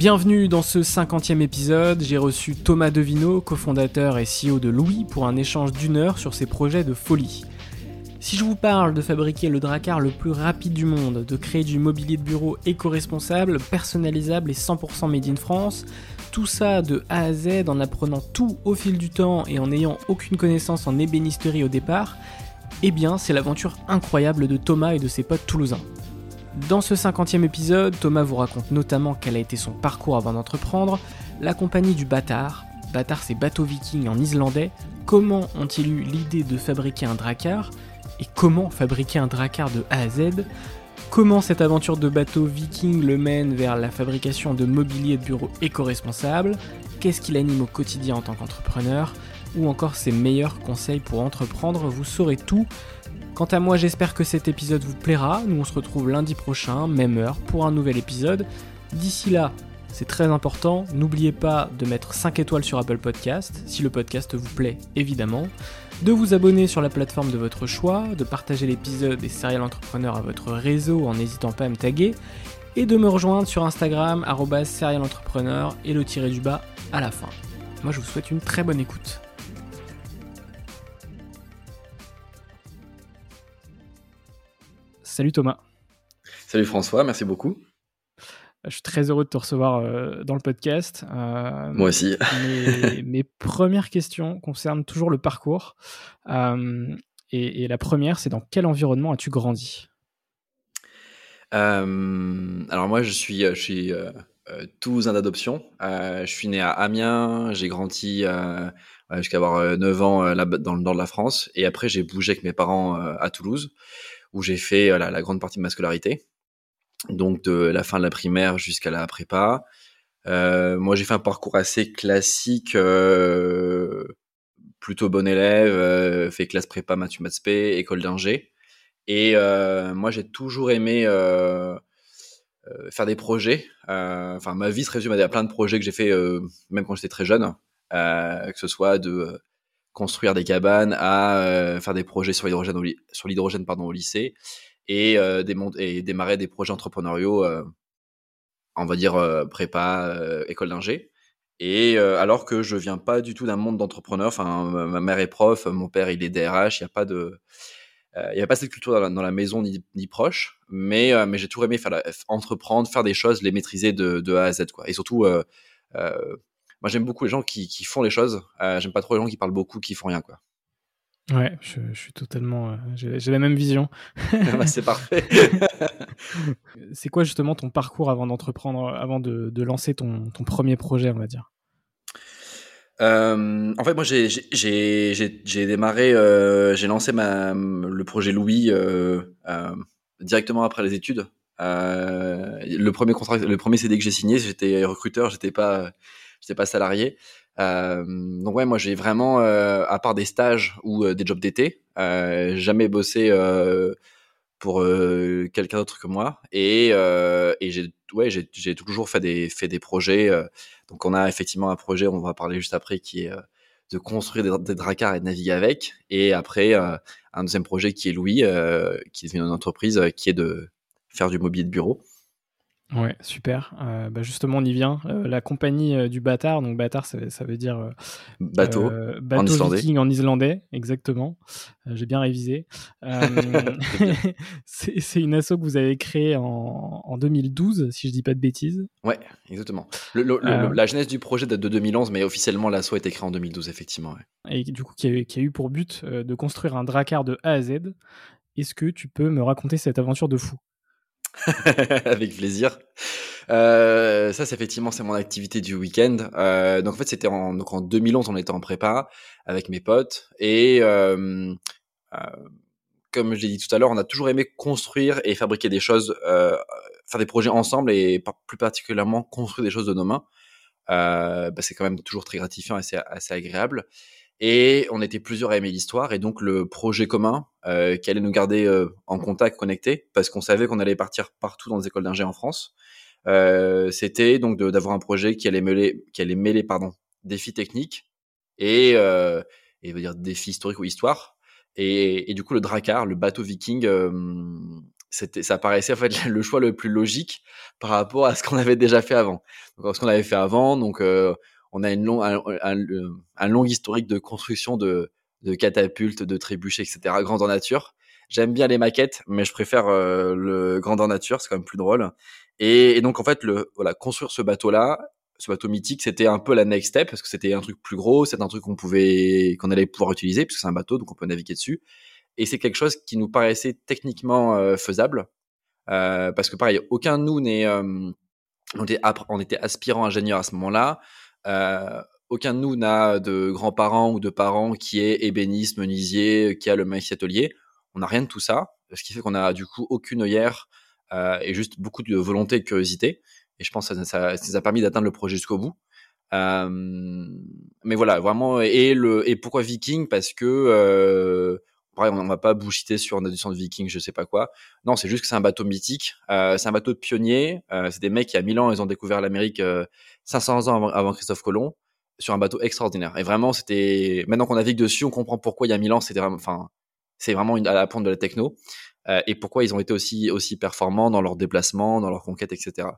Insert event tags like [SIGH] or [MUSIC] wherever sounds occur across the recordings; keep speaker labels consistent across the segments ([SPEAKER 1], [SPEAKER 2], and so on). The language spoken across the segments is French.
[SPEAKER 1] Bienvenue dans ce 50e épisode, j'ai reçu Thomas Devino, cofondateur et CEO de Louis, pour un échange d'une heure sur ses projets de folie. Si je vous parle de fabriquer le dracar le plus rapide du monde, de créer du mobilier de bureau éco-responsable, personnalisable et 100% made in France, tout ça de A à Z en apprenant tout au fil du temps et en n'ayant aucune connaissance en ébénisterie au départ, eh bien c'est l'aventure incroyable de Thomas et de ses potes toulousains. Dans ce 50e épisode, Thomas vous raconte notamment quel a été son parcours avant d'entreprendre, la compagnie du Bâtard, Bâtard c'est bateau viking en islandais, comment ont-ils eu l'idée de fabriquer un dracar, et comment fabriquer un dracar de A à Z, comment cette aventure de bateau viking le mène vers la fabrication de mobilier de bureau éco-responsable, qu'est-ce qui l'anime au quotidien en tant qu'entrepreneur, ou encore ses meilleurs conseils pour entreprendre, vous saurez tout Quant à moi, j'espère que cet épisode vous plaira. Nous, on se retrouve lundi prochain, même heure, pour un nouvel épisode. D'ici là, c'est très important, n'oubliez pas de mettre 5 étoiles sur Apple Podcast, si le podcast vous plaît évidemment, de vous abonner sur la plateforme de votre choix, de partager l'épisode des Serial Entrepreneurs à votre réseau en n'hésitant pas à me taguer, et de me rejoindre sur Instagram, serialentrepreneur et le tirer du bas à la fin. Moi je vous souhaite une très bonne écoute. Salut Thomas.
[SPEAKER 2] Salut François, merci beaucoup.
[SPEAKER 1] Je suis très heureux de te recevoir euh, dans le podcast.
[SPEAKER 2] Euh, Moi aussi. [LAUGHS]
[SPEAKER 1] mes, premières questions concernent toujours le parcours. Euh, et, la première, c'est dans quel environnement as-tu grandi?
[SPEAKER 2] Alors moi, je suis, je suis toulousain d'adoption. je suis né à Amiens, j'ai grandi jusqu'à avoir 9 ans là, dans le nord de la France. Et après, j'ai bougé avec mes parents à Toulouse où j'ai fait euh, la, grande partie de ma scolarité, donc de la fin de la primaire jusqu'à la prépa. Euh, moi, j'ai fait un parcours assez classique, euh, plutôt bon élève, fait classe prépa, maths, maths, école d'ingé. Et moi, j'ai toujours aimé faire des projets. Enfin, ma vie se résume à plein de projets que j'ai fait, même quand j'étais très jeune, que ce soit de construire des cabanes, à euh, faire des projets sur l'hydrogène au, sur l'hydrogène pardon au lycée et, euh, démarrer des projets entrepreneuriaux, euh, on va dire prépa, école d'ingé. Et alors que je viens pas du tout d'un monde d'entrepreneurs, enfin ma mère est prof, mon père il est DRH, il n'y a pas de il a pas cette culture dans la, maison ni, ni, proche, mais, mais j'ai toujours aimé faire entreprendre, faire des choses, les maîtriser de, A à Z. Quoi. Et surtout, euh, moi j'aime beaucoup les gens qui, qui font les choses. Euh, j'aime pas trop les gens qui parlent beaucoup, qui font rien quoi.
[SPEAKER 1] Ouais, je, je suis totalement. Euh, j'ai la même vision.
[SPEAKER 2] Ah [LAUGHS] bah, c'est parfait. [LAUGHS]
[SPEAKER 1] c'est quoi justement ton parcours avant d'entreprendre, avant de, de, lancer ton, ton, premier projet, on va dire?
[SPEAKER 2] Euh, En fait, moi j'ai démarré, euh, j'ai lancé ma, le projet Louis directement après les études. le premier contrat, le premier CD que j'ai signé, j'étais recruteur, j'étais pas, j'étais pas salarié. donc ouais, moi j'ai vraiment, à part des stages ou des jobs d'été, jamais bossé pour quelqu'un d'autre que moi. Et, et j'ai ouais, j'ai toujours fait des, fait des projets. donc on a effectivement un projet, on va parler juste après, qui est de construire des, des dracars et de naviguer avec. Et après, un deuxième projet qui est Louis, qui est une entreprise qui est de faire du mobilier de bureau.
[SPEAKER 1] Ouais, super. Euh, bah justement, on y vient. Euh, la compagnie euh, du bâtard, donc bâtard, ça, ça veut dire
[SPEAKER 2] bateau,
[SPEAKER 1] bateau en islandais. viking en islandais, exactement. J'ai bien révisé. [LAUGHS] [LAUGHS] c'est une asso que vous avez créée en, en, 2012, si je dis pas de bêtises.
[SPEAKER 2] Ouais, exactement. Le, la genèse du projet date de 2011, mais officiellement l'asso a été créée en 2012, effectivement. Ouais.
[SPEAKER 1] Et du coup, qui a, qui a eu pour but de construire un dracar de A à Z. Est-ce que tu peux me raconter cette aventure de fou? [LAUGHS]
[SPEAKER 2] Avec plaisir. Euh, ça, c'est effectivement, c'est mon activité du week-end. Euh, donc en fait, c'était en, donc en 2011, on était en prépa avec mes potes et euh, euh, comme je l'ai dit tout à l'heure, on a toujours aimé construire et fabriquer des choses, euh, faire des projets ensemble et plus particulièrement construire des choses de nos mains. Bah, c'est quand même toujours très gratifiant et c'est assez agréable. Et on était plusieurs à aimer l'histoire, et donc le projet commun euh, qui allait nous garder euh, en contact, connectés, parce qu'on savait qu'on allait partir partout dans les écoles d'ingé en France. Euh, c'était donc d'avoir un projet qui allait mêler, qui allait mêler pardon, défis techniques et, euh, et veut dire défis historiques ou histoire. Et, et, du coup, le Drakkar, le bateau viking, euh, c'était, ça paraissait en fait [LAUGHS] le choix le plus logique par rapport à ce qu'on avait déjà fait avant. Donc, ce qu'on avait fait avant, donc on a une long, un, long historique de construction de, de catapultes, de trébuchets, etc. Grandeur nature. J'aime bien les maquettes, mais je préfère euh, le grandeur nature, c'est quand même plus drôle. Et, donc en fait, le voilà, construire ce bateau-là, ce bateau mythique, c'était un peu la next step parce que c'était un truc plus gros, c'est un truc qu'on pouvait, qu'on allait pouvoir utiliser puisque c'est un bateau, donc on peut naviguer dessus. Et c'est quelque chose qui nous paraissait techniquement euh, faisable euh, parce que pareil, aucun de nous n'est on était, on était aspirant ingénieur à ce moment-là. Euh, aucun de nous n'a de grands-parents ou de parents qui est ébéniste, menuisier, qui a le maïs atelier. On n'a rien de tout ça, ce qui fait qu'on a du coup aucune œillère euh, et juste beaucoup de volonté et de curiosité. Et je pense que ça, ça, a permis d'atteindre le projet jusqu'au bout. Euh, mais voilà, vraiment. Et, le, et pourquoi Viking? Parce que pareil, on va pas bouchiter sur une addition de Viking, je sais pas quoi. Non, c'est juste que c'est un bateau mythique. Euh, c'est un bateau de pionniers. Euh, c'est des mecs qui, à 1000 ans, ils ont découvert l'Amérique 500 euh, ans avant, Christophe Colomb sur un bateau extraordinaire. Et vraiment, c'était. Maintenant qu'on navigue dessus, on comprend pourquoi il y a 1000 ans, c'était vraiment. Enfin, c'est vraiment une, à la pointe de la techno. Euh, et pourquoi ils ont été aussi aussi performants dans leurs déplacements, dans leurs conquêtes, etc.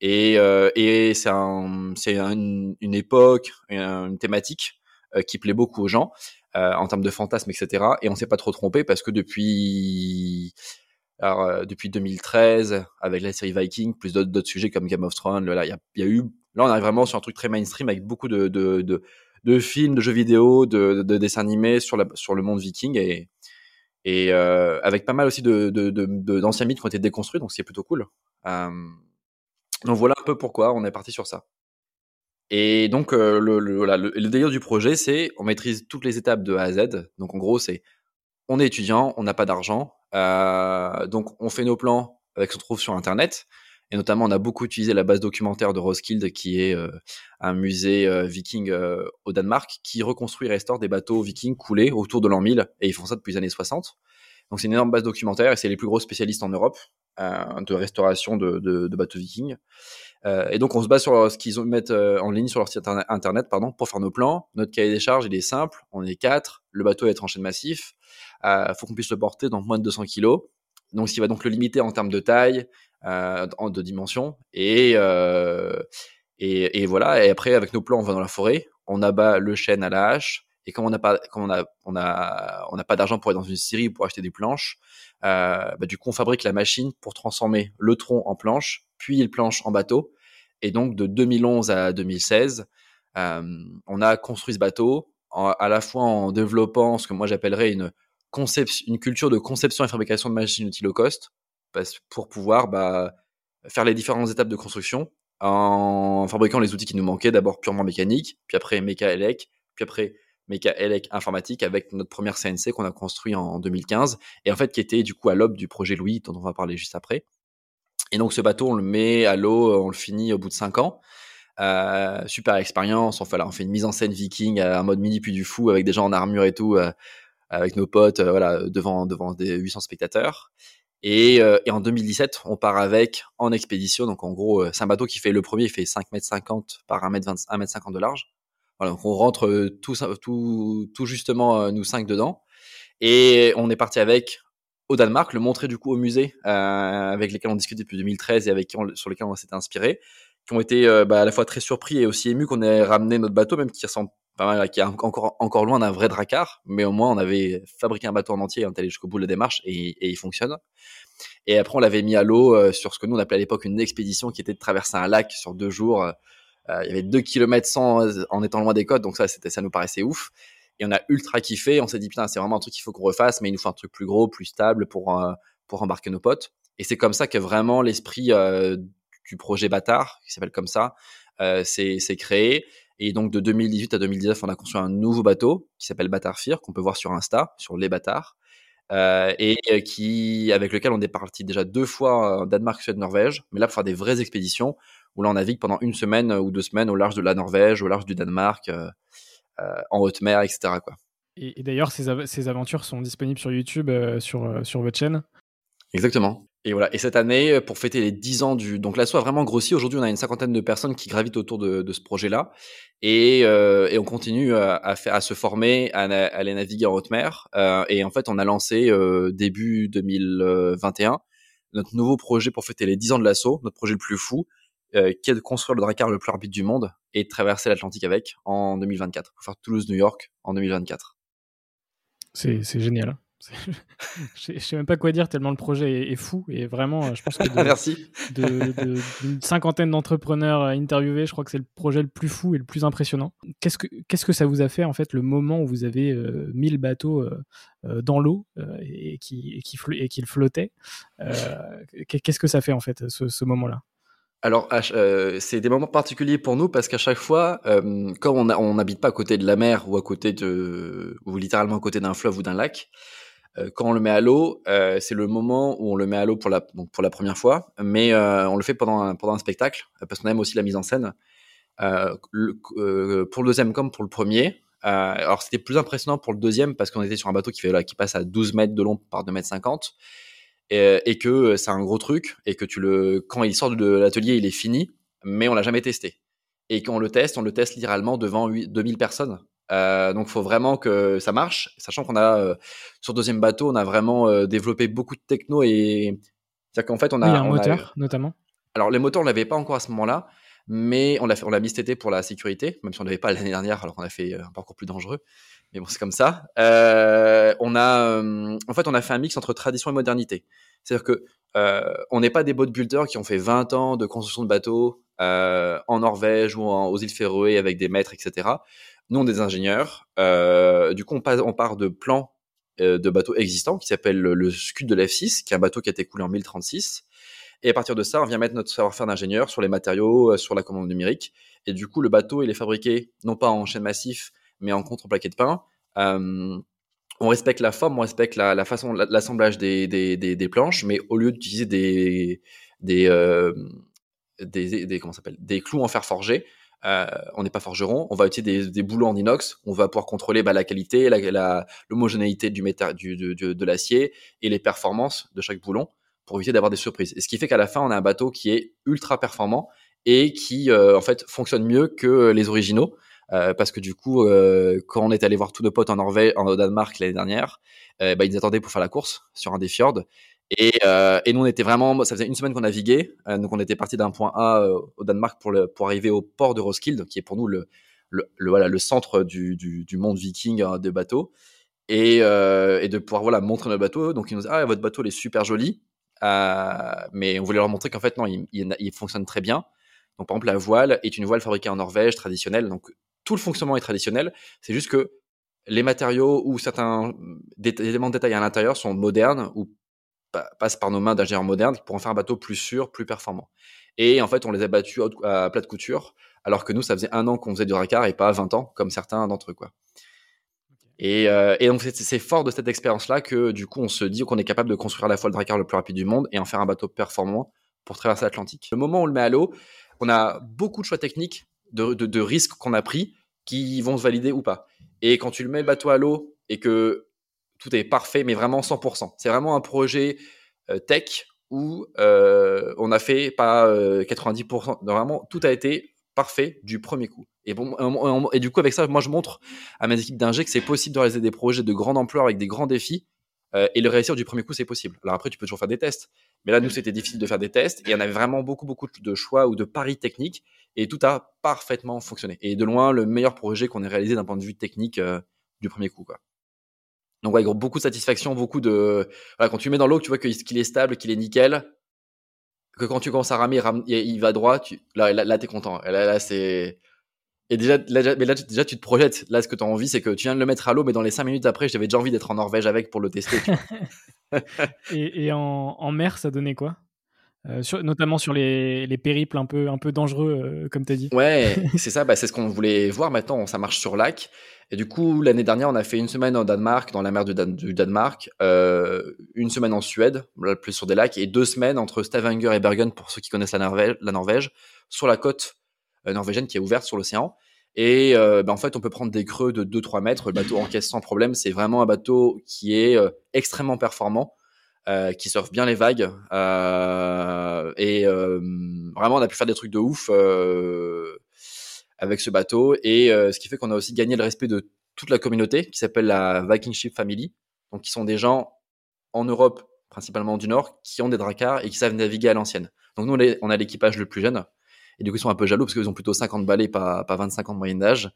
[SPEAKER 2] Et, et c'est un, c'est une, époque, une, thématique qui plaît beaucoup aux gens. Euh, en termes de fantasmes, etc. Et on s'est pas trop trompé parce que depuis alors, euh, depuis 2013, avec la série Viking, plus d'autres sujets comme Game of Thrones, là, il y a, eu, là, on arrive vraiment sur un truc très mainstream avec beaucoup de, films, de jeux vidéo, de, de, dessins animés sur, le monde viking et, euh, avec pas mal aussi d'anciens mythes qui ont été déconstruits, donc c'est plutôt cool. Donc voilà un peu pourquoi on est parti sur ça. Et donc, euh, le, le, le, le, délire du projet, c'est on maîtrise toutes les étapes de A à Z. Donc, en gros, c'est on est étudiant, on n'a pas d'argent, euh, donc on fait nos plans avec ce qu'on trouve sur Internet. Et notamment, on a beaucoup utilisé la base documentaire de Roskilde, qui est euh, un musée euh, viking euh, au Danemark, qui reconstruit et restaure des bateaux vikings coulés autour de l'an 1000, et ils font ça depuis les années 60. Donc c'est une énorme base documentaire, et c'est les plus gros spécialistes en Europe de restauration de, bateaux vikings. Euh, et donc on se base sur ce qu'ils mettent euh, en ligne sur leur site internet pardon, pour faire nos plans. Notre cahier des charges, il est simple, on est quatre, le bateau est en chaîne massif, il euh, faut qu'on puisse le porter dans moins de 200 kg. Donc ce va donc le limiter en termes de taille, euh, de dimension. Et, voilà, et après avec nos plans, on va dans la forêt, on abat le chêne à la hache, et comme on n'a pas, comme on a, on a, on n'a pas d'argent pour aller dans une scierie pour acheter des planches, euh, bah, du coup on fabrique la machine pour transformer le tronc en planche, puis le planche en bateau. Et donc de 2011 à 2016, euh, on a construit ce bateau à la fois en développant ce que moi j'appellerais une conception, une culture de conception et fabrication de machines outils low cost, pour pouvoir bah, faire les différentes étapes de construction en fabriquant les outils qui nous manquaient, d'abord purement mécaniques, puis après méca élec, puis après méca élec informatique avec notre première CNC qu'on a construit en 2015 et en fait qui était du coup à l'aube du projet Louis dont on va parler juste après. Et donc ce bateau, on le met à l'eau, on le finit au bout de 5 ans. Euh, super expérience. On fait, là, on fait une mise en scène viking, un mode mini puis du fou avec des gens en armure et tout, euh, avec nos potes, euh, voilà, devant devant des 800 spectateurs. Et, et, en 2017, on part avec en expédition. Donc en gros, c'est un bateau qui fait le premier, il fait 5 mètres 50 par 1 mètre 20, 1 mètre 50 de large. On rentre tout, tout, justement nous cinq dedans. Et on est parti avec au Danemark, le montrer du coup au musée euh, avec lesquels on discutait depuis 2013 et avec qui sur lesquels on s'était inspiré qui ont été euh, bah, à la fois très surpris et aussi émus qu'on ait ramené notre bateau, même qui ressemble pas mal, qui est encore, encore loin d'un vrai dracar, mais au moins on avait fabriqué un bateau en entier, on est allé jusqu'au bout de la démarche et, il fonctionne. Et après on l'avait mis à l'eau euh, sur ce que nous on appelait à l'époque une expédition qui était de traverser un lac sur deux jours. Euh, il y avait 2 km 100 en étant loin des côtes, donc ça c'était ça nous paraissait ouf. Et on a ultra kiffé, on s'est dit putain c'est vraiment un truc qu'il faut qu'on refasse, mais il nous faut un truc plus gros, plus stable pour pour embarquer nos potes. Et c'est comme ça que vraiment l'esprit du projet Bâtard, qui s'appelle comme ça, euh, c'est créé. Et donc de 2018 à 2019, on a construit un nouveau bateau qui s'appelle Bâtard Fear, qu'on peut voir sur Insta, sur les bâtards, euh, et euh, qui avec lequel on est parti déjà deux fois en Danemark, Suède, Norvège, mais là pour faire des vraies expéditions où là on navigue pendant une semaine ou deux semaines au large de la Norvège, au large du Danemark, euh, euh en haute mer, etc. Quoi.
[SPEAKER 1] Et, et d'ailleurs, ces, av ces, aventures sont disponibles sur YouTube, euh, sur, sur votre chaîne?
[SPEAKER 2] Exactement. Et voilà. Et cette année, pour fêter les 10 ans du, donc l'assaut a vraiment grossi. Aujourd'hui, on a une cinquantaine de personnes qui gravitent autour de, de ce projet-là, et, euh, et, on continue à, à, faire, à se former, à, à, aller naviguer en haute mer. Euh, et en fait, on a lancé euh, début 2021 notre nouveau projet pour fêter les 10 ans de l'assaut, notre projet le plus fou, euh, qui est de construire le Drakkar le plus rapide du monde et de traverser l'Atlantique avec en 2024, pour faire Toulouse-New York en 2024.
[SPEAKER 1] C'est génial. [LAUGHS] je sais même pas quoi dire tellement le projet est, fou et vraiment je pense que [LAUGHS] de,
[SPEAKER 2] Merci.
[SPEAKER 1] de, d'une cinquantaine d'entrepreneurs interviewés je crois que c'est le projet le plus fou et le plus impressionnant qu'est-ce que qu'est-ce que ça vous a fait en fait le moment où vous avez euh, mis le bateau euh, euh dans l'eau euh, et qui et qui et qu'il flottait euh, qu'est-ce que ça fait en fait ce, ce moment là
[SPEAKER 2] alors, euh, c'est des moments particuliers pour nous parce qu'à chaque fois, euh, comme on n'habite pas à côté de la mer ou à côté de, ou littéralement à côté d'un fleuve ou d'un lac, euh, quand on le met à l'eau, euh, c'est le moment où on le met à l'eau pour la, donc pour la première fois, mais on le fait pendant un, pendant un spectacle, parce qu'on aime aussi la mise en scène. Pour le deuxième comme pour le premier. alors c'était plus impressionnant pour le deuxième parce qu'on était sur un bateau qui, fait, qui passe à 12 mètres de long par 2 mètres 50 et, et que c'est un gros truc et que tu le, quand il sort de l'atelier, il est fini, mais on l'a jamais testé. Et quand on le teste, on le teste littéralement devant 8, 2000 personnes. Euh, donc, il faut vraiment que ça marche, sachant qu'on a euh, sur deuxième bateau, on a vraiment euh, développé beaucoup de techno et c'est-à-dire qu'en fait, on a
[SPEAKER 1] oui, un moteur
[SPEAKER 2] a...
[SPEAKER 1] notamment.
[SPEAKER 2] Alors, les moteurs, on l'avait pas encore à ce moment-là, mais on l'a on l'a mis cet été pour la sécurité, même si on l'avait pas l'année dernière, alors qu'on a fait un parcours plus dangereux. Mais bon, c'est comme ça. Euh, on a, en fait, on a fait un mix entre tradition et modernité. C'est-à-dire que on n'est pas des boat builders qui ont fait 20 ans de construction de bateaux en Norvège ou aux îles Féroé avec des maîtres, etc nous, on des ingénieurs. Euh, du coup, on, part de plans euh, de bateaux existants qui s'appelle le, le Scud de l'F6, qui est un bateau qui a été coulé en 1036. Et à partir de ça, on vient mettre notre savoir-faire d'ingénieur sur les matériaux, euh, sur la commande numérique. Et du coup, le bateau, il est fabriqué non pas en chaîne massif, mais en contreplaqué de pain. Euh, on respecte la forme, on respecte la, la façon, l'assemblage des, des, des, des, planches, mais au lieu d'utiliser des, des, euh, des, comment s'appelle, des clous en fer forgé, on n'est pas forgeron, on va utiliser des, boulons en inox, on va pouvoir contrôler bah, la qualité, l'homogénéité du, du, du, du, de l'acier et les performances de chaque boulon pour éviter d'avoir des surprises. Et ce qui fait qu'à la fin, on a un bateau qui est ultra performant et qui euh, en fait fonctionne mieux que les originaux. Euh, parce que du coup, euh, quand on est allé voir tous nos potes en Norvège, en Danemark l'année dernière, bah, ils nous attendaient pour faire la course sur un des fjords. Et, nous, on était vraiment, ça faisait une semaine qu'on naviguait, donc on était parti d'un point A au Danemark pour, le, pour arriver au port de Roskilde, qui est pour nous le, le, voilà, le centre du, du, monde viking hein, de bateaux, et, de pouvoir voilà, montrer notre bateau. Donc ils nous disent, ah, votre bateau il est super joli, mais on voulait leur montrer qu'en fait, non, il, il, fonctionne très bien. Donc par exemple, la voile est une voile fabriquée en Norvège, traditionnelle, donc tout le fonctionnement est traditionnel, c'est juste que les matériaux ou certains éléments de détail à l'intérieur sont modernes ou passe par nos mains d'ingénieurs modernes pour en faire un bateau plus sûr, plus performant. Et en fait, on les a battus à plat de couture, alors que nous, ça faisait un an qu'on faisait du racard et pas 20 ans, comme certains d'entre eux. Et, euh, et donc, c'est fort de cette expérience-là que, du coup, on se dit qu'on est capable de construire à la fois le dracard le plus rapide du monde et en faire un bateau performant pour traverser l'Atlantique. Le moment où on le met à l'eau, on a beaucoup de choix techniques, de, risques qu'on a pris qui vont se valider ou pas. Et quand tu le mets le bateau à l'eau et que tout est parfait, mais vraiment 100%, c'est vraiment un projet euh, tech où euh, on a fait pas 90%, euh, vraiment tout a été parfait du premier coup. Et, bon, et du coup, avec ça, moi, je montre à mes équipes d'ingé que c'est possible de réaliser des projets de grande ampleur avec des grands défis. et le réussir du premier coup, c'est possible. Alors après, tu peux toujours faire des tests. Mais là, nous, c'était difficile de faire des tests et on avait vraiment beaucoup, beaucoup de choix ou de paris techniques et tout a parfaitement fonctionné. Et de loin, le meilleur projet qu'on ait réalisé d'un point de vue technique du premier coup, quoi. Donc, ouais, beaucoup de satisfaction, beaucoup de. Voilà, quand tu mets dans l'eau, tu vois qu'il est stable, qu'il est nickel, que quand tu commences à ramer, il va droit, tu... là, là, t'es content. là, là c'est. Et déjà, mais là, déjà, tu te projettes. Là, ce que tu envie, c'est que tu viens de le mettre à l'eau, mais dans les cinq minutes après, j'avais déjà envie d'être en Norvège avec pour le tester. [LAUGHS]
[SPEAKER 1] et, en, mer, ça donnait quoi? Euh, notamment sur les, les, périples un peu, un peu dangereux, euh, comme tu as dit.
[SPEAKER 2] Ouais, [LAUGHS] c'est ça, bah, c'est ce qu'on voulait voir maintenant. Ça marche sur lac. Et du coup, l'année dernière, on a fait une semaine en Danemark, dans la mer du, Danemark, euh, une semaine en Suède, plus sur des lacs, et deux semaines entre Stavanger et Bergen, pour ceux qui connaissent la Norvège, la Norvège sur la côte norvégienne qui est ouverte sur l'océan. Et bah, en fait, on peut prendre des creux de 2-3 mètres. Le bateau encaisse sans problème. C'est vraiment un bateau qui est extrêmement performant. Euh, qui surfe bien les vagues. Euh, et euh, vraiment, on a pu faire des trucs de ouf avec ce bateau. Et ce qui fait qu'on a aussi gagné le respect de toute la communauté qui s'appelle la Viking Ship Family. Donc, qui sont des gens en Europe, principalement du Nord, qui ont des dracars et qui savent naviguer à l'ancienne. Donc, nous, on a l'équipage le plus jeune. Et du coup, ils sont un peu jaloux parce qu'ils ont plutôt 50 balais, pas, pas 25 ans de moyenne d'âge.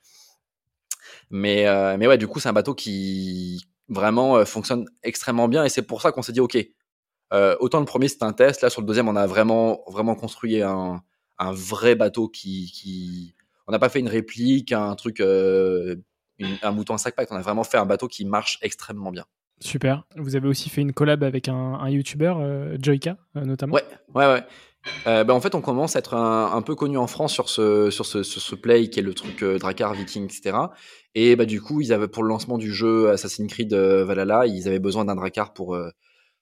[SPEAKER 2] Mais, mais ouais, du coup, c'est un bateau qui, vraiment euh, fonctionne extrêmement bien et c'est pour ça qu'on s'est dit ok euh, autant le premier c'était un test. Là sur le deuxième on a vraiment vraiment construit un, un vrai bateau qui, qui... on n'a pas fait une réplique un truc euh, un mouton à sac pack on a vraiment fait un bateau qui marche extrêmement bien.
[SPEAKER 1] Super. Vous avez aussi fait une collab avec un, un youtuber Joyka notamment?
[SPEAKER 2] Ouais ouais ouais euh, bah, en fait, on commence à être un, peu connu en France sur ce, sur ce, play qui est le truc euh, Drakkar, Viking, etc. Et bah, du coup, ils avaient pour le lancement du jeu Assassin's Creed euh, Valhalla, ils avaient besoin d'un Drakkar pour, euh,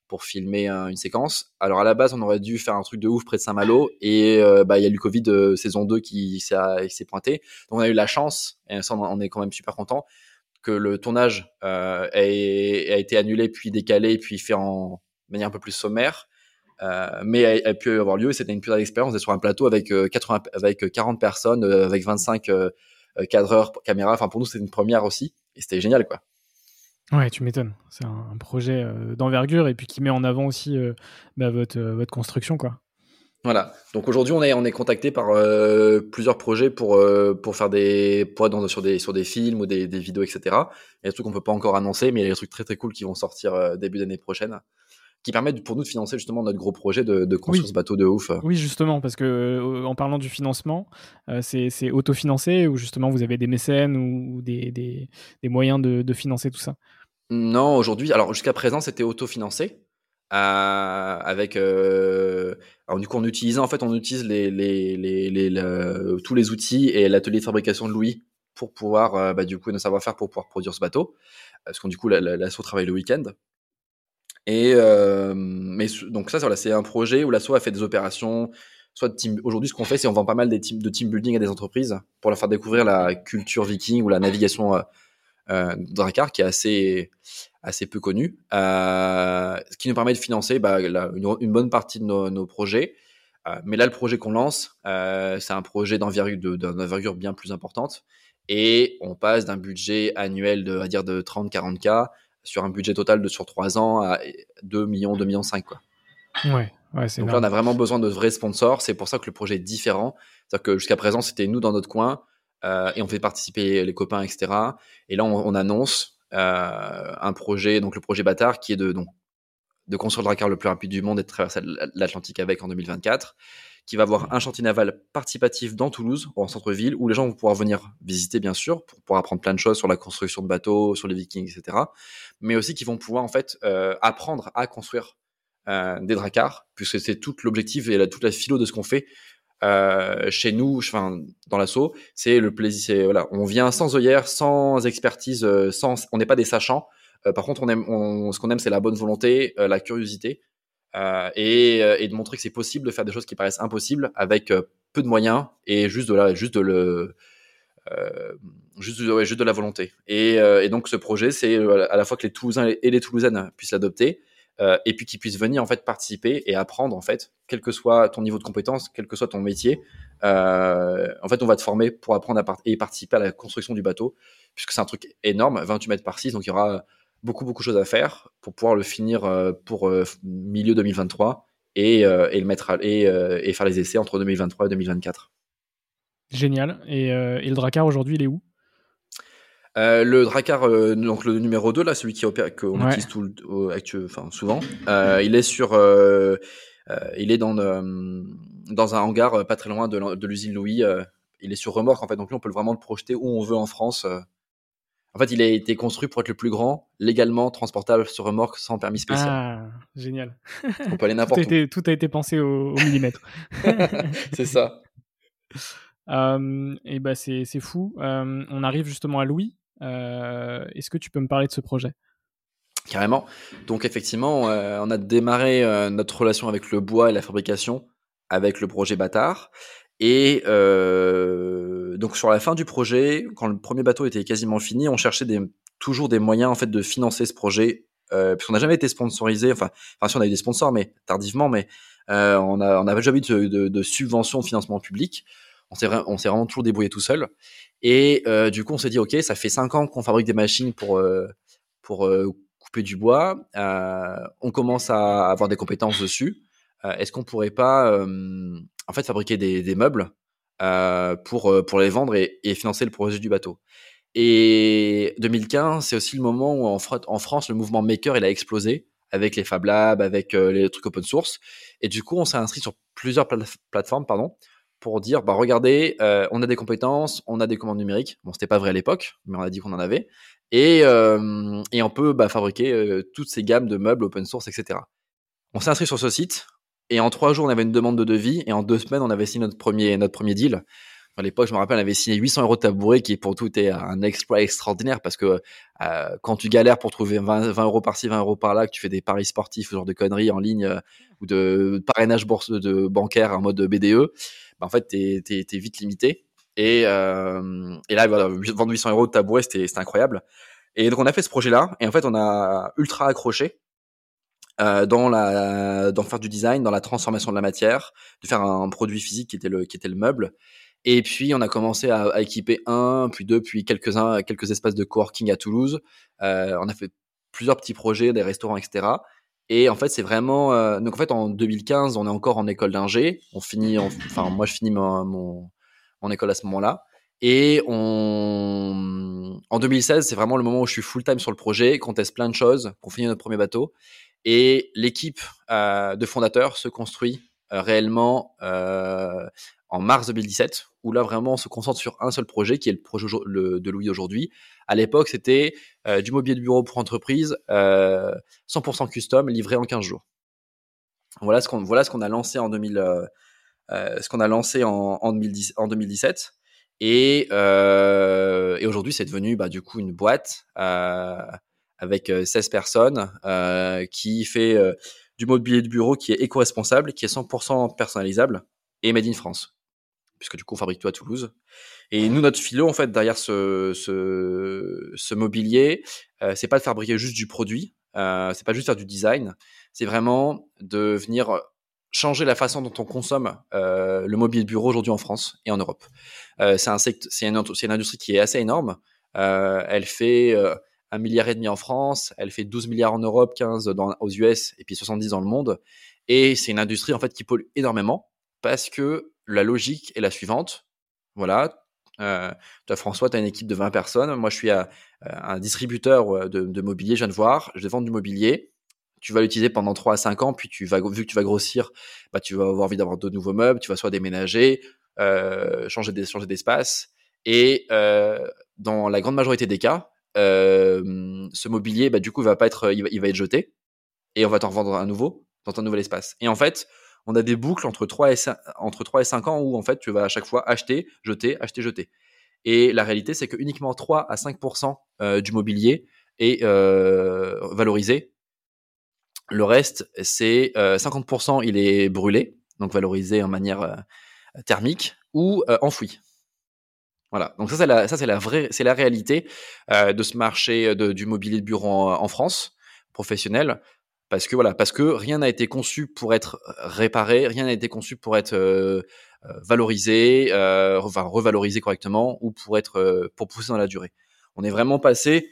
[SPEAKER 2] pour filmer une séquence. Alors à la base, on aurait dû faire un truc de ouf près de Saint-Malo et bah, il y a eu le Covid saison 2 qui s'est pointé. Donc on a eu la chance, et ça on est quand même super content, que le tournage a, a été annulé puis décalé puis fait en manière un peu plus sommaire. Euh, mais elle, a pu avoir lieu. C'était une pure expérience d'être sur un plateau avec 80, euh, avec 40 personnes, euh, avec 25 cadreurs, caméras. Enfin, pour nous, c'était une première aussi, et c'était génial, quoi.
[SPEAKER 1] Ouais, tu m'étonnes. C'est un, projet d'envergure et puis qui met en avant aussi bah, votre, votre construction, quoi.
[SPEAKER 2] Voilà. Donc aujourd'hui, on est on est contacté par plusieurs projets pour pour faire des pour dans, sur des sur des films ou des, des vidéos, etc. Il y a des trucs qu'on peut pas encore annoncer, mais il y a des trucs très très cool qui vont sortir début d'année prochaine qui permettent pour nous de financer justement notre gros projet de, construire ce bateau de ouf.
[SPEAKER 1] Oui, justement, parce que euh, en parlant du financement, euh, c'est autofinancé ou justement vous avez des mécènes ou, des, des, moyens de, financer tout ça?
[SPEAKER 2] Non, aujourd'hui, alors jusqu'à présent c'était autofinancé. Euh, avec alors du coup on utilise en fait on utilise les, les, les, tous les outils et l'atelier de fabrication de Louis pour pouvoir bah, du coup nos savoir-faire pour pouvoir produire ce bateau parce qu'on du coup l'assaut travaille le week-end et euh, mais donc ça, c'est un projet où l'assaut a fait des opérations. Soit de team. Aujourd'hui, ce qu'on fait, c'est on vend pas mal de team building à des entreprises pour leur faire découvrir la culture viking ou la navigation euh, euh, Drakkar, qui est assez assez peu connue, euh, ce qui nous permet de financer bah, une, bonne partie de nos, projets. Mais là, le projet qu'on lance, c'est un projet d'envergure, d'envergure bien plus importante, et on passe d'un budget annuel de, à dire de 30-40K sur un budget total de sur 3 ans à 2 millions, 2 millions 5 quoi.
[SPEAKER 1] Ouais, ouais c'est
[SPEAKER 2] Donc là, on a vraiment besoin de vrais sponsors. C'est pour ça que le projet est différent. C'est-à-dire que jusqu'à présent, c'était nous dans notre coin euh, et on fait participer les copains, etc. Et là, on, annonce euh, un projet, donc le projet Bâtard, qui est de, donc, de construire le Drakkar le plus rapide du monde et de traverser l'Atlantique avec en 2024 qui va avoir un chantier naval participatif dans Toulouse, en centre-ville, où les gens vont pouvoir venir visiter, bien sûr, pour pouvoir apprendre plein de choses sur la construction de bateaux, sur les vikings, etc. Mais aussi qui vont pouvoir, en fait, euh, apprendre à construire euh, des dracars, puisque c'est tout l'objectif et la, toute la philo de ce qu'on fait euh, chez nous, enfin, dans l'assaut. C'est le plaisir, voilà, on vient sans œillère, sans expertise, sans, on n'est pas des sachants. Par contre, on aime, ce qu'on aime, c'est la bonne volonté, la curiosité, et, et, de montrer que c'est possible de faire des choses qui paraissent impossibles avec peu de moyens et juste de la, juste le, juste, juste de la volonté. Et, donc ce projet, c'est à la fois que les Toulousains et les Toulousaines puissent l'adopter, euh, et puis qu'ils puissent venir en fait participer et apprendre en fait, quel que soit ton niveau de compétence, quel que soit ton métier. Euh, en fait, on va te former pour apprendre et participer à la construction du bateau, puisque c'est un truc énorme, 28 mètres par 6, donc il y aura beaucoup beaucoup de choses à faire pour pouvoir le finir euh, pour euh, milieu 2023 et, et le mettre à, et, et, faire les essais entre 2023 et 2024.
[SPEAKER 1] Génial. Et, et le Dracar aujourd'hui, il est où?
[SPEAKER 2] Euh, le Dracar, euh, donc le numéro 2, là, celui qui opère, qu'on utilise tout le, enfin, souvent, euh, il est sur, euh, il est dans, dans un hangar pas très loin de, l'usine Louis. il est sur remorque, en fait, donc lui, on peut vraiment le projeter où on veut en France. En fait, il a été construit pour être le plus grand, légalement transportable sur remorque sans permis spécial.
[SPEAKER 1] Ah, génial.
[SPEAKER 2] On peut aller n'importe où.
[SPEAKER 1] tout a été pensé au, au millimètre. [LAUGHS] [LAUGHS]
[SPEAKER 2] c'est ça.
[SPEAKER 1] Euh, et bah c'est fou. Euh, on arrive justement à Louis. Euh, est-ce que tu peux me parler de ce projet?
[SPEAKER 2] Carrément. Donc effectivement, euh, on a démarré notre relation avec le bois et la fabrication avec le projet Bâtard. Et donc sur la fin du projet, quand le premier bateau était quasiment fini, on cherchait des, toujours des moyens en fait de financer ce projet, euh, puisqu'on n'a jamais été sponsorisé. Enfin, enfin si on a eu des sponsors, mais tardivement, mais on a on n'avait jamais eu de, de, de subvention de financement public on s'est on s'est vraiment toujours débrouillé tout seul. Et euh, du coup, on s'est dit, ok, ça fait cinq ans qu'on fabrique des machines pour euh, pour euh, couper du bois. on commence à avoir des compétences dessus. Est-ce qu'on pourrait pas, en fait, fabriquer des, meubles pour pour les vendre et, financer le projet du bateau Et 2015, c'est aussi le moment où en, en France, le mouvement maker il a explosé avec les Fab Labs, avec les trucs open source. Et du coup, on s'est inscrit sur plusieurs plateformes, pardon, pour dire bah regardez, euh, on a des compétences, on a des commandes numériques. Bon, c'était pas vrai à l'époque, mais on a dit qu'on en avait. Et, euh, on peut bah, fabriquer euh, toutes ces gammes de meubles open source, etc. On s'est inscrit sur ce site et en trois jours on avait une demande de devis et en deux semaines on avait signé notre premier notre premier deal. À l'époque, je me rappelle, on avait signé 800 euros de tabouret, qui pour tout était un exploit extraordinaire parce que euh, quand tu galères pour trouver 20, 20 euros par-ci, 20 euros par-là, que tu fais des paris sportifs, ce genre de conneries en ligne euh, ou de parrainage bourse de bancaire en mode BDE, bah, en fait, t'es es, vite limité. Et, euh, et là, voilà, vendre 800 euros de tabouret, c'était incroyable. Et donc, on a fait ce projet-là, et en fait, on a ultra accroché. Euh, dans la dans faire du design, dans la transformation de la matière, de faire un produit physique qui était le qui était le meuble. Et puis on a commencé à, équiper un, puis deux, puis quelques uns quelques espaces de coworking à Toulouse. Euh, on a fait plusieurs petits projets, des restaurants, etc. Et en fait, c'est vraiment. Euh, donc en fait, en 2015, on est encore en école d'ingé. On finit. Enfin, moi, je finis mon, mon, école à ce moment-là. Et on, en 2016, c'est vraiment le moment où je suis full time sur le projet, qu'on teste plein de choses, qu'on finit notre premier bateau. Et l'équipe euh, de fondateurs se construit euh, réellement euh, en mars 2017, où là vraiment on se concentre sur un seul projet, qui est le projet de Louis aujourd'hui. À l'époque, c'était du mobilier de bureau pour entreprise, 100% custom, livré en 15 jours. Voilà ce qu'on voilà ce a lancé en 2000, ce qu'on a lancé en, en, 2010, en 2017. Et, et aujourd'hui, c'est devenu bah, du coup une boîte avec 16 personnes qui fait du mobilier de bureau qui est éco-responsable, qui est 100% personnalisable et made in France. Puisque du coup, on fabrique tout à Toulouse. Et nous, notre philo, en fait, derrière ce, ce, ce mobilier, euh, c'est pas de fabriquer juste du produit, euh, c'est pas juste faire du design, c'est vraiment de venir changer la façon dont on consomme euh, le mobilier de bureau aujourd'hui en France et en Europe. Euh, c'est un c'est une, une, industrie qui est assez énorme. Euh, elle fait euh, un milliard et demi en France, elle fait 12 milliards en Europe, 15 dans, aux US et puis 70 dans le monde. Et c'est une industrie en fait qui pollue énormément parce que la logique est la suivante. Voilà, euh, toi François, tu as une équipe de 20 personnes, moi je suis euh, un distributeur euh, de, mobilier, je viens de voir, je vais vendre du mobilier. Tu vas l'utiliser pendant 3 à 5 ans, puis tu vas, vu que tu vas grossir, bah, tu vas avoir envie d'avoir de nouveaux meubles, tu vas soit déménager, euh, changer d'espace. Et dans la grande majorité des cas, euh, ce mobilier, bah, du coup, va pas être, il va, être jeté et on va t'en revendre un nouveau dans un nouvel espace. Et en fait, on a des boucles entre 3 et 5, entre 3 et 5 ans où en fait, tu vas à chaque fois acheter, jeter, acheter, jeter. Et la réalité, c'est que uniquement 3 à 5% euh, du mobilier est euh, valorisé Le reste, c'est 50% il est brûlé, donc valorisé en manière thermique ou enfoui. Voilà. Donc ça c'est la ça c'est la vraie c'est la réalité de ce marché de, du mobilier de bureau en, France professionnel parce que voilà parce que rien n'a été conçu pour être réparé, rien n'a été conçu pour être valorisé, enfin revalorisé correctement ou pour être pour pousser dans la durée. On est vraiment passé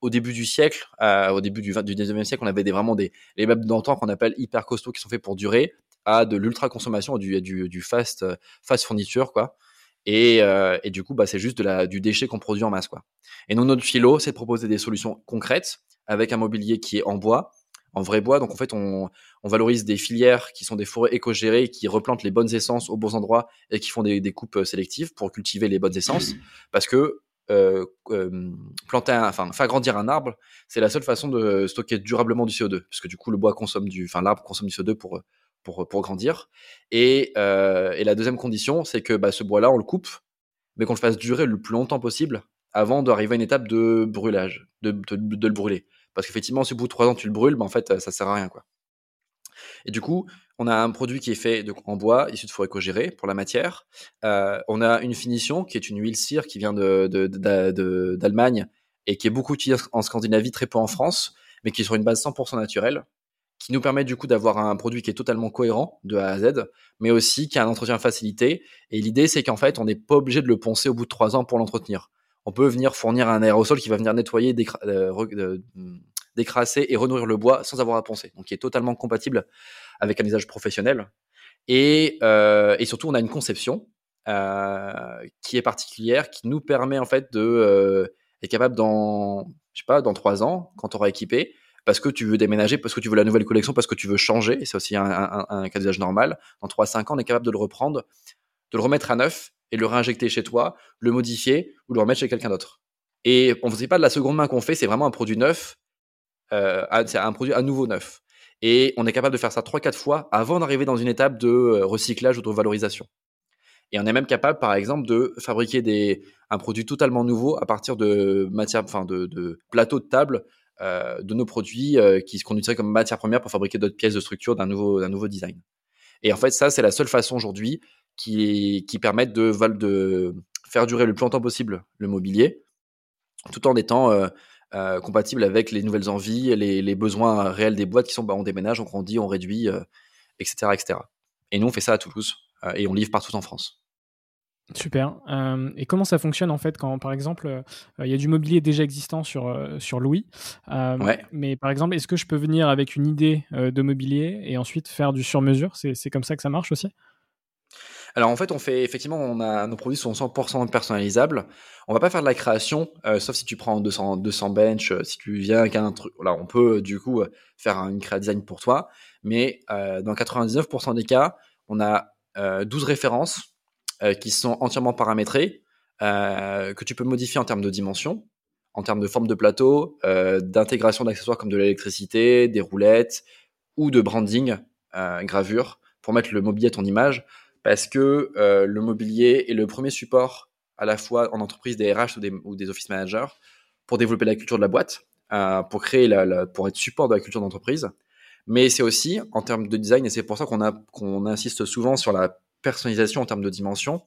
[SPEAKER 2] au début du siècle, au début du, 20, du 19e siècle, on avait vraiment des les meubles d'antan qu'on appelle hyper costauds qui sont faits pour durer, à de l'ultra consommation, du, du, du fast, fast fourniture, quoi. Et, euh, et du coup, bah, c'est juste de la, du déchet qu'on produit en masse, quoi. Et donc, notre philo, c'est de proposer des solutions concrètes avec un mobilier qui est en bois, en vrai bois. Donc, en fait, on, on valorise des filières qui sont des forêts éco-gérées, qui replantent les bonnes essences aux bons endroits et qui font des, des coupes sélectives pour cultiver les bonnes essences. Parce que euh, euh, planter, un, enfin faire grandir un arbre, c'est la seule façon de stocker durablement du CO2, puisque du coup le bois consomme du, enfin l'arbre consomme du CO2 pour pour pour grandir. Et, euh, et la deuxième condition, c'est que bah, ce bois-là, on le coupe, mais qu'on le fasse durer le plus longtemps possible avant d'arriver à une étape de brûlage, de, de, le brûler. Parce qu'effectivement, si au bout de trois ans tu le brûles, bah, en fait, ça sert à rien, quoi. Et du coup, on a un produit qui est fait de, en bois, issu de forêt co-gérée pour la matière. Euh, on a une finition qui est une huile cire qui vient d'Allemagne de, de, et qui est beaucoup utilisée en Scandinavie, très peu en France, mais qui est sur une base 100% naturelle, qui nous permet du coup d'avoir un produit qui est totalement cohérent de A à Z, mais aussi qui a un entretien facilité. Et l'idée, c'est qu'en fait, on n'est pas obligé de le poncer au bout de trois ans pour l'entretenir. On peut venir fournir un aérosol qui va venir nettoyer, euh, décrasser et renourrir le bois sans avoir à poncer. Donc, qui est totalement compatible avec un usage professionnel. Et, euh, surtout, on a une conception euh, qui est particulière, qui nous permet en fait de euh, être capable dans, je sais pas, dans trois ans, quand on aura équipé, parce que tu veux déménager, parce que tu veux la nouvelle collection, parce que tu veux changer, c'est aussi un, cas d'usage normal. Dans 3-5 ans, on est capable de le reprendre, de le remettre à neuf et de le réinjecter chez toi, le modifier ou le remettre chez quelqu'un d'autre. Et on ne faisait pas de la seconde main qu'on fait, c'est vraiment un produit neuf, euh, c'est un produit à nouveau neuf. Et on est capable de faire ça 3-4 fois avant d'arriver dans une étape de euh, recyclage ou de valorisation. Et on est même capable, par exemple, de fabriquer un produit totalement nouveau à partir de, de plateaux de table euh, de nos produits euh, qui qu'on utiliserait comme matière première pour fabriquer d'autres pièces de structure d'un nouveau, design. Et en fait, ça, c'est la seule façon aujourd'hui qui, permette de, faire durer le plus longtemps possible le mobilier, tout en étant euh, compatible avec les nouvelles envies, les, les, besoins réels des boîtes qui sont bah, on déménage, on grandit, on réduit, etc., etc. Et nous, on fait ça à Toulouse et on livre partout en France.
[SPEAKER 1] Super. Euh, et comment ça fonctionne en fait quand, par exemple, euh, il y a du mobilier déjà existant sur, euh, sur Louis
[SPEAKER 2] ouais.
[SPEAKER 1] Mais par exemple, est-ce que je peux venir avec une idée de mobilier et ensuite faire du sur-mesure? C'est comme ça que ça marche aussi?
[SPEAKER 2] Alors en fait, on fait effectivement, on a nos produits sont 100% personnalisables. On va pas faire de la création, sauf si tu prends 200 200 bench, si tu viens avec un truc. Là, on peut du coup faire une créa design pour toi, mais dans 99% des cas, on a 12 références qui sont entièrement paramétrés, euh, que tu peux modifier en termes de dimension, en termes de forme de plateau, euh, d'intégration d'accessoires comme de l'électricité, des roulettes ou de branding, gravure, pour mettre le mobilier à ton image, parce que le mobilier est le premier support à la fois en entreprise des RH ou des, office managers pour développer la culture de la boîte, pour créer la, pour être support de la culture d'entreprise. Mais c'est aussi en termes de design, et c'est pour ça qu'on qu'on insiste souvent sur la personnalisation en termes de dimension,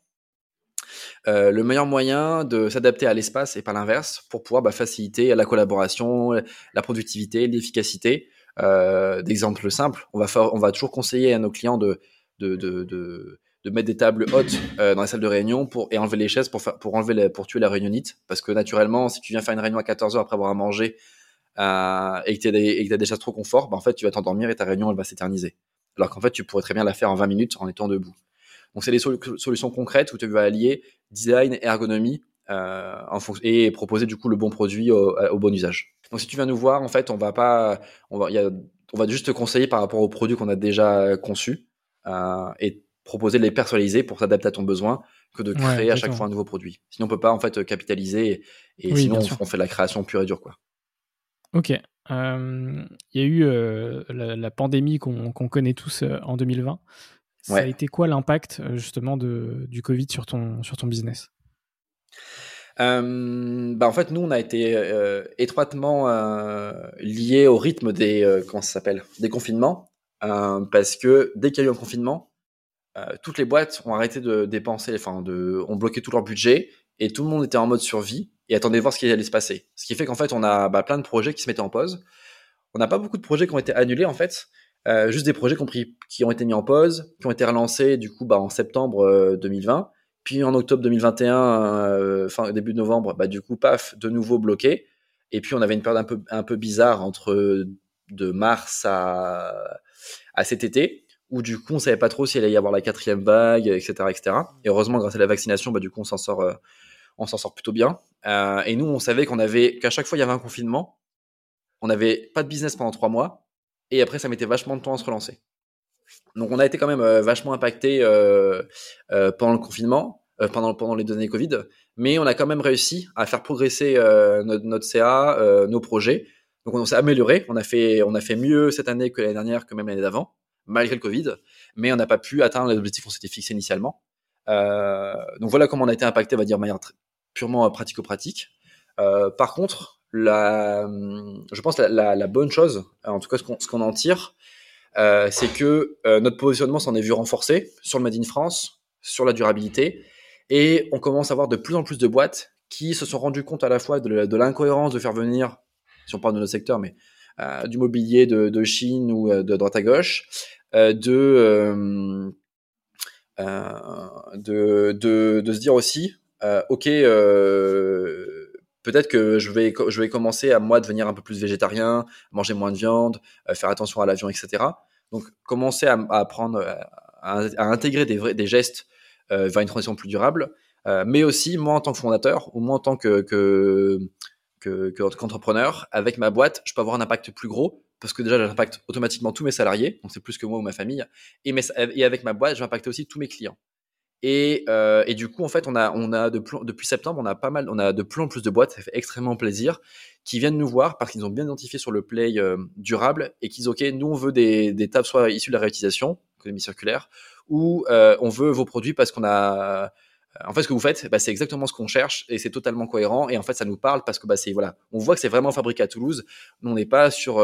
[SPEAKER 2] euh, le meilleur moyen de s'adapter à l'espace et pas l'inverse pour pouvoir bah, faciliter la collaboration, la productivité, l'efficacité. Euh, D'exemple simple, on va, on va toujours conseiller à nos clients de, de, de, de, mettre des tables hautes euh, dans la salle de réunion pour, et enlever les chaises pour, pour, enlever la, pour tuer la réunionite. Parce que naturellement, si tu viens faire une réunion à 14h après avoir à manger et que tu as, des, des chaises trop confort, bah, en fait, tu vas t'endormir et ta réunion elle va s'éterniser. Alors qu'en fait, tu pourrais très bien la faire en 20 minutes en étant debout. Donc, c'est des solutions concrètes où tu vas allier design et ergonomie euh, en et proposer du coup le bon produit au, au, bon usage. Donc, si tu viens nous voir, en fait, on va pas, on va, y a, on va juste te conseiller par rapport aux produits qu'on a déjà conçus euh, et proposer de les personnaliser pour s'adapter à ton besoin que de créer ouais, à chaque fois un nouveau produit. Sinon, on peut pas en fait capitaliser et, et oui, sinon on, on, fait de la création pure et dure quoi.
[SPEAKER 1] Ok. Il euh, y a eu euh, la, la, pandémie qu'on qu connaît tous euh, en 2020. Ça
[SPEAKER 2] ouais.
[SPEAKER 1] a été quoi l'impact justement de, du Covid sur ton, sur ton business?
[SPEAKER 2] Euh, bah en fait, nous, on a été euh, étroitement euh, liés au rythme des euh, comment ça s'appelle? Des confinements, euh, parce que dès qu'il y a eu un confinement, toutes les boîtes ont arrêté de dépenser, enfin, de, ont bloqué tout leur budget et tout le monde était en mode survie et attendait voir ce qui allait se passer. Ce qui fait qu'en fait, on a bah, plein de projets qui se mettaient en pause. On n'a pas beaucoup de projets qui ont été annulés en fait, juste des projets compris, qui ont été mis en pause, qui ont été relancés du coup bah, en septembre 2020 puis en octobre 2021, euh, fin début de novembre, bah, du coup, paf, de nouveau bloqué. Et puis on avait une période un peu, bizarre entre de mars à, à cet été, où du coup on savait pas trop s'il allait y avoir la quatrième vague, etc., etc. Et heureusement, grâce à la vaccination, bah, du coup on s'en sort, euh, on s'en sort plutôt bien. Euh, et nous, on savait qu'on avait qu'à chaque fois il y avait un confinement, on n'avait pas de business pendant trois mois, et après ça mettait vachement de temps à se relancer. Donc on a été quand même euh, vachement impacté euh, euh, pendant le confinement, pendant, les deux années Covid, mais on a quand même réussi à faire progresser notre, CA, nos projets. Donc on s'est amélioré, on a fait on a fait mieux cette année que l'année dernière, que même l'année d'avant, malgré le Covid, mais on n'a pas pu atteindre les objectifs qu'on s'était fixés initialement. donc voilà comment on a été impacté, on va dire de manière purement pratico-pratique. par contre, la, je pense la, la, bonne chose, en tout cas ce qu'on en tire, euh, c'est que euh, notre positionnement s'en est vu renforcé sur le Made in France, sur la durabilité, et on commence à avoir de plus en plus de boîtes qui se sont rendues compte à la fois de, l'incohérence de faire venir, si on parle de notre secteur, mais euh, du mobilier de, Chine ou de droite à gauche, de, se dire aussi, ok, peut-être que je vais, je vais commencer à moi devenir un peu plus végétarien, manger moins de viande, faire attention à l'avion, etc. Donc, commencer à, apprendre, à, intégrer des, vrais, des gestes euh, vers une transition plus durable, euh, mais aussi moi en tant que fondateur ou moi en tant que, que que, qu'entrepreneur, avec ma boîte, je peux avoir un impact plus gros parce que déjà j'impacte automatiquement tous mes salariés, donc c'est plus que moi ou ma famille, et, et avec ma boîte, impacter aussi tous mes clients. Et, euh, et, du coup, en fait, on a, depuis septembre, on a pas mal, on a de plus en plus de boîtes, ça fait extrêmement plaisir, qui viennent nous voir parce qu'ils ont bien identifié sur le play euh, durable et qu'ils ok, nous on veut des, tables soit issues de la réutilisation, économie circulaire, ou euh, on veut vos produits parce qu'on a, en fait, ce que vous faites, bah, c'est exactement ce qu'on cherche et c'est totalement cohérent et en fait, ça nous parle parce que bah, voilà, on voit que c'est vraiment fabriqué à Toulouse. On n'est pas sur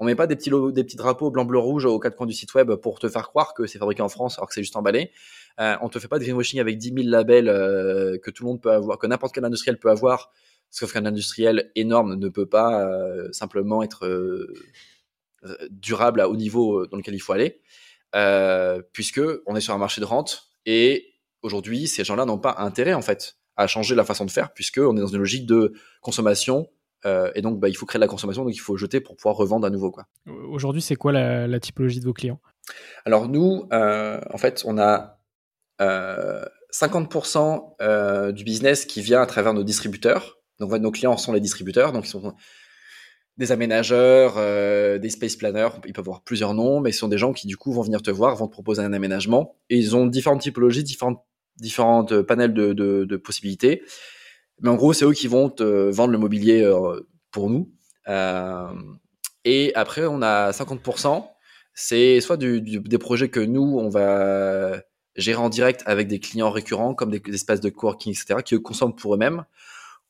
[SPEAKER 2] on met pas des petits, drapeaux blanc, bleu, rouge aux quatre coins du site web pour te faire croire que c'est fabriqué en France alors que c'est juste emballé. Euh, on te fait pas de greenwashing avec 10 000 labels euh, que tout le monde peut avoir, que n'importe quel industriel peut avoir, sauf qu'un industriel énorme ne peut pas euh, simplement être euh, durable à haut niveau dans lequel il faut aller, puisque on est sur un marché de rente et aujourd'hui ces gens-là n'ont pas intérêt en fait à changer la façon de faire puisque on est dans une logique de consommation euh, et donc, bah, il faut créer de la consommation, donc il faut jeter pour pouvoir revendre à nouveau. Quoi.
[SPEAKER 1] Aujourd'hui, c'est quoi la, la, typologie de vos clients?
[SPEAKER 2] Alors, nous, euh, en fait, on a euh, 50% euh, du business qui vient à travers nos distributeurs. Donc, nos clients sont les distributeurs, donc ils sont des aménageurs, des space planners, ils peuvent avoir plusieurs noms, mais ce sont des gens qui du coup vont venir te voir, vont te proposer un aménagement, et ils ont différentes typologies, différentes, différentes panels de, de, de possibilités. Mais en gros, c'est eux qui vont te vendre le mobilier euh, pour nous. Euh, et après, on a 50%. C'est soit des projets que nous, on va gérer en direct avec des clients récurrents, comme des, espaces de coworking, etc., qui eux consomment pour eux-mêmes,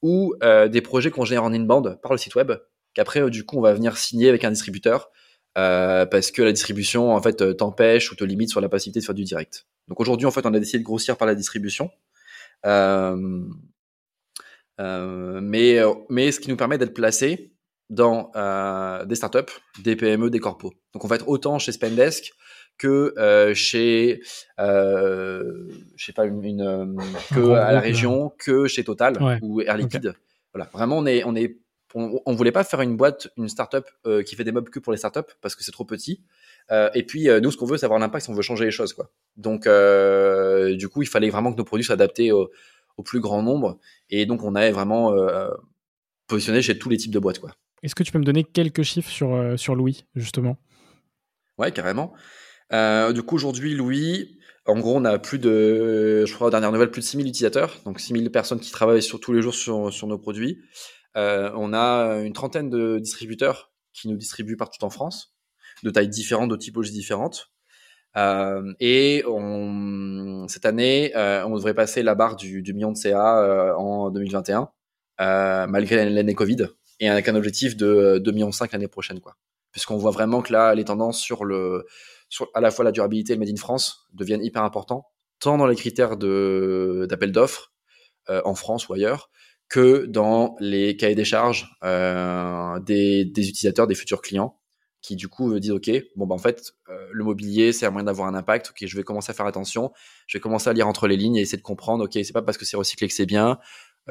[SPEAKER 2] ou euh, des projets qu'on génère en inbound par le site web, qu'après, du coup, on va venir signer avec un distributeur, parce que la distribution, en fait, t'empêche ou te limite sur la possibilité de faire du direct. Donc aujourd'hui, en fait, on a décidé de grossir par la distribution. Euh, mais, euh, mais ce qui nous permet d'être placé dans euh, des startups, des PME, des corpos. Donc on va être autant chez Spendesk que euh, chez, euh, je sais pas, une, une que à la région, que chez Total
[SPEAKER 1] ouais.
[SPEAKER 2] ou Air Liquide. Okay. Voilà, vraiment on est, on est, on, on, voulait pas faire une boîte, une startup euh, qui fait des meubles que pour les startups parce que c'est trop petit. Et puis nous, ce qu'on veut, c'est avoir un impact si on veut changer les choses, quoi. Donc du coup, il fallait vraiment que nos produits soient adaptés au, au plus grand nombre. Et donc, on est vraiment euh, positionné chez tous les types de boîtes. Quoi.
[SPEAKER 1] Est-ce que tu peux me donner quelques chiffres sur, euh, sur Louis, justement?
[SPEAKER 2] Ouais, carrément. Euh, du coup, aujourd'hui, Louis, en gros, on a plus de, je crois, aux dernières nouvelles, plus de 6000 utilisateurs, donc 6000 personnes qui travaillent sur, tous les jours sur, sur nos produits. Euh, on a une trentaine de distributeurs qui nous distribuent partout en France, de tailles différentes, de typologies différentes. Euh, et on, cette année, euh, on devrait passer la barre du, million de CA euh, en 2021, malgré l'année Covid, et avec un objectif de 2,5 millions l'année prochaine, quoi. Puisqu'on voit vraiment que là, les tendances sur le, sur à la fois la durabilité et le Made in France deviennent hyper importants, tant dans les critères d'appel d'offres en France ou ailleurs, que dans les cahiers des charges des, utilisateurs, des futurs clients qui du coup disent ok bon bah en fait euh, le mobilier c'est un moyen d'avoir un impact. Ok je vais commencer à faire attention. Je vais commencer à lire entre les lignes et essayer de comprendre ok c'est pas parce que c'est recyclé que c'est bien.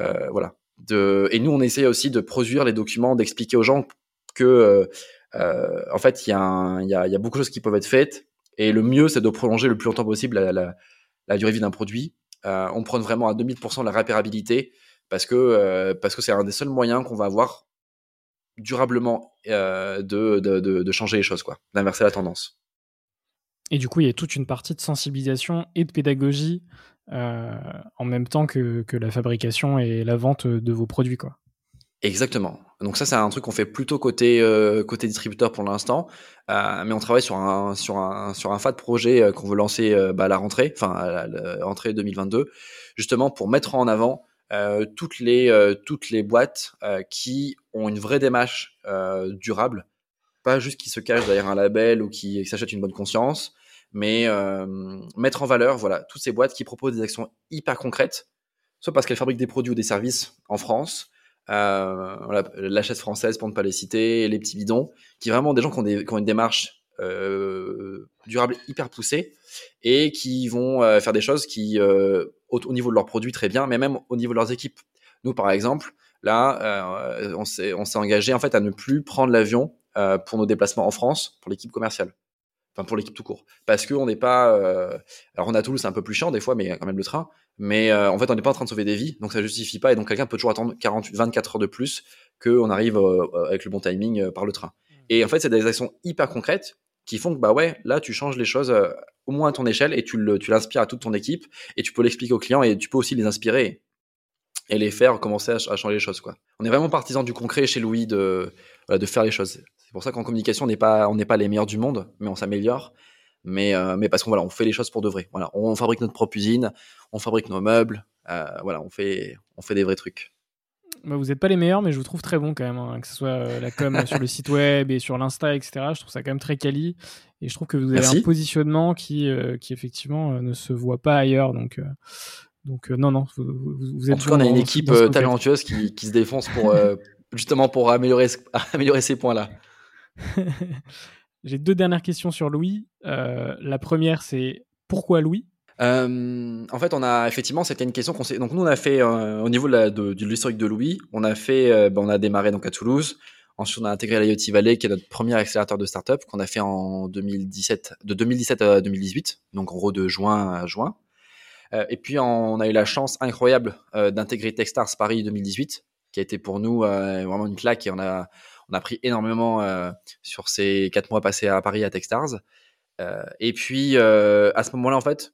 [SPEAKER 2] Euh, voilà. De et nous on essaye aussi de produire les documents d'expliquer aux gens que euh, en fait il y, y, y a beaucoup de choses qui peuvent être faites. Et le mieux c'est de prolonger le plus longtemps possible la, durée de vie d'un produit. On prend vraiment à 2000% la réparabilité parce que parce que c'est un des seuls moyens qu'on va avoir durablement euh, de, de, de, changer les choses, quoi, d'inverser la tendance.
[SPEAKER 1] Et du coup, il y a toute une partie de sensibilisation et de pédagogie euh, en même temps que, que, la fabrication et la vente de vos produits, quoi.
[SPEAKER 2] Exactement. Donc ça, c'est un truc qu'on fait plutôt côté euh, côté distributeur pour l'instant, mais on travaille sur un sur un sur un FAT projet qu'on veut lancer bah, à la rentrée, enfin à la rentrée 2022, justement pour mettre en avant toutes les toutes les boîtes qui ont une vraie démarche durable, pas juste qui se cachent derrière un label ou qui, s'achètent une bonne conscience, mais mettre en valeur voilà toutes ces boîtes qui proposent des actions hyper concrètes, soit parce qu'elles fabriquent des produits ou des services en France, euh, la chaise française pour ne pas les citer, les petits bidons, qui vraiment des gens qui ont, une démarche euh, durable hyper poussée et qui vont euh, faire des choses qui, euh, au, au, niveau de leurs produits, très bien, mais même au niveau de leurs équipes. Nous, par exemple, là, euh, on s'est engagé en fait à ne plus prendre l'avion pour nos déplacements en France pour l'équipe commerciale. Enfin, pour l'équipe tout court. Parce qu'on n'est pas. alors, on a Toulouse, c'est un peu plus chiant des fois, mais il y a quand même le train. Mais en fait, on n'est pas en train de sauver des vies, donc ça justifie pas. Et donc, quelqu'un peut toujours attendre 48, 24 heures de plus qu'on arrive avec le bon timing par le train. Et en fait, c'est des actions hyper concrètes qui font que bah ouais, là tu changes les choses euh, au moins à ton échelle et tu l'inspires à toute ton équipe et tu peux l'expliquer aux clients et tu peux aussi les inspirer et les faire commencer à, changer les choses quoi. On est vraiment partisan du concret chez Louis de de faire les choses. C'est pour ça qu'en communication on n'est pas on n'est pas les meilleurs du monde, mais on s'améliore. Mais euh, mais parce qu'on voilà, on fait les choses pour de vrai. Voilà, on fabrique notre propre usine, on fabrique nos meubles, euh, voilà, on fait on fait des vrais trucs.
[SPEAKER 1] Bah, vous n'êtes pas les meilleurs, mais je vous trouve très bon quand même. Hein, que ce soit euh, la com sur le site web et sur l'Insta, etc. Je trouve ça quand même très quali. Et je trouve que vous avez un positionnement qui, euh, qui effectivement euh, ne se voit pas ailleurs. Donc, donc non, non, vous, vous êtes.
[SPEAKER 2] En tout cas, on a une équipe talentueuse qui, qui, se défonce pour [LAUGHS] justement pour améliorer, [LAUGHS] améliorer ces points-là. [LAUGHS]
[SPEAKER 1] J'ai deux dernières questions sur Louis. la première, c'est pourquoi Louis?
[SPEAKER 2] Euh, en fait, on a effectivement, c'était une question qu'on s'est. Donc nous, on a fait euh, au niveau de, la, de, de l'historique de Louis, on a fait, euh, ben, on a démarré donc à Toulouse. Ensuite, on a intégré l'IoT Valley, qui est notre premier accélérateur de start-up qu'on a fait en 2017, de 2017 à 2018, donc en gros de juin à juin. Euh, et puis, on a eu la chance incroyable d'intégrer Techstars Paris 2018, qui a été pour nous vraiment une claque et on a, on a pris énormément sur ces quatre mois passés à Paris à Techstars. et puis, à ce moment-là, en fait,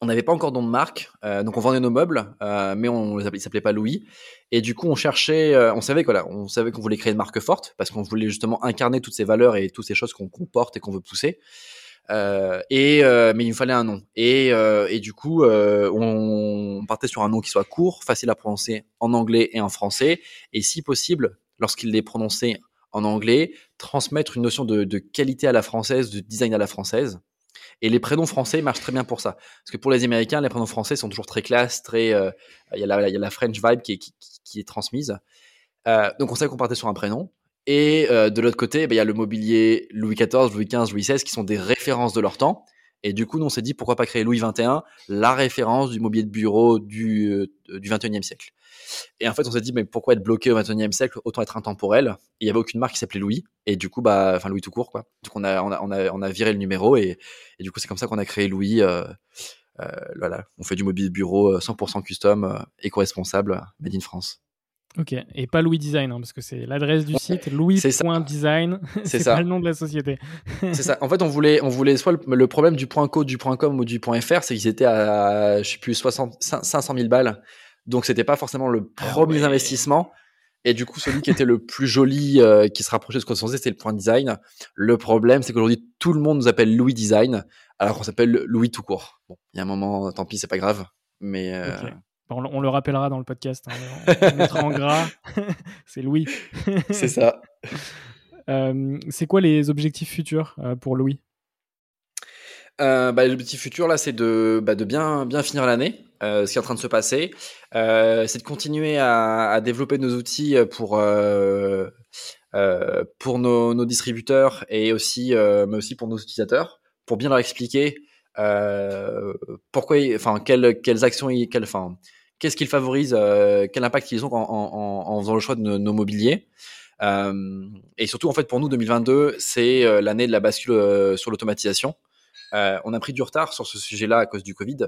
[SPEAKER 2] on n'avait pas encore de nom de marque, euh, donc on vendait nos meubles, euh, mais on ne s'appelait pas Louis. Et du coup, on cherchait, euh, on savait voilà, on savait qu'on voulait créer une marque forte parce qu'on voulait justement incarner toutes ces valeurs et toutes ces choses qu'on comporte et qu'on veut pousser. Et mais il nous fallait un nom. Et, et du coup, on partait sur un nom qui soit court, facile à prononcer en anglais et en français, et si possible, lorsqu'il est prononcé en anglais, transmettre une notion de, de qualité à la française, de design à la française. Et les prénoms français marchent très bien pour ça. Parce que pour les Américains, les prénoms français sont toujours très classe, très. Euh, il y, y, a la French vibe qui est, qui, qui est transmise. Euh, donc on sait qu'on partait sur un prénom. Et euh, de l'autre côté, bah, il y a le mobilier Louis XIV, Louis XV, Louis XVI qui sont des références de leur temps. Et du coup, on s'est dit pourquoi pas créer Louis XXI, la référence du mobilier de bureau du, euh, du 21e siècle. Et en fait, on s'est dit, mais pourquoi être bloqué au 21e siècle? Autant être intemporel. Il n'y avait aucune marque qui s'appelait Louis. Et du coup, bah, enfin, Louis tout court, quoi. Donc, on a, on a, on a, viré le numéro. Et, et du coup, c'est comme ça qu'on a créé Louis. Euh, euh, voilà, on fait du mobilier de bureau 100% custom, éco-responsable, made in France.
[SPEAKER 1] Ok, et pas Louis Design, hein, parce que c'est l'adresse du site, louis.design, c'est [LAUGHS] pas le nom de la société. [LAUGHS]
[SPEAKER 2] c'est ça. En fait, on voulait, on voulait soit le, problème du point .co, du point .com ou du point .fr, c'est qu'ils étaient à, je sais plus, 60, 500 000 balles. Donc, c'était pas forcément le ah premier investissement. Et du coup, celui qui était le plus joli, qui se rapprochait de ce qu'on pensait, c'était le point design. Le problème, c'est qu'aujourd'hui, tout le monde nous appelle Louis Design, alors qu'on s'appelle Louis tout court. Bon, il y a un moment, tant pis, c'est pas grave. Mais
[SPEAKER 1] on, le rappellera dans le podcast. Hein, on, mettra en gras. [LAUGHS] c'est Louis.
[SPEAKER 2] c'est ça. [LAUGHS]
[SPEAKER 1] Euh, c'est quoi les objectifs futurs euh, pour Louis?
[SPEAKER 2] Euh, bah, L'objectif futur, là, c'est de, bah, de bien, bien finir l'année, ce qui est en train de se passer. c'est de continuer à, développer nos outils pour, pour nos, distributeurs et aussi, mais aussi pour nos utilisateurs, pour bien leur expliquer pourquoi, enfin, quelles, quelles actions, quelles, enfin, qu'est-ce qu'ils favorisent, euh, quel impact ils ont en, faisant le choix de nos, mobiliers. Euh, et surtout, en fait, pour nous, 2022, c'est euh, l'année de la bascule sur l'automatisation. On a pris du retard sur ce sujet-là à cause du Covid,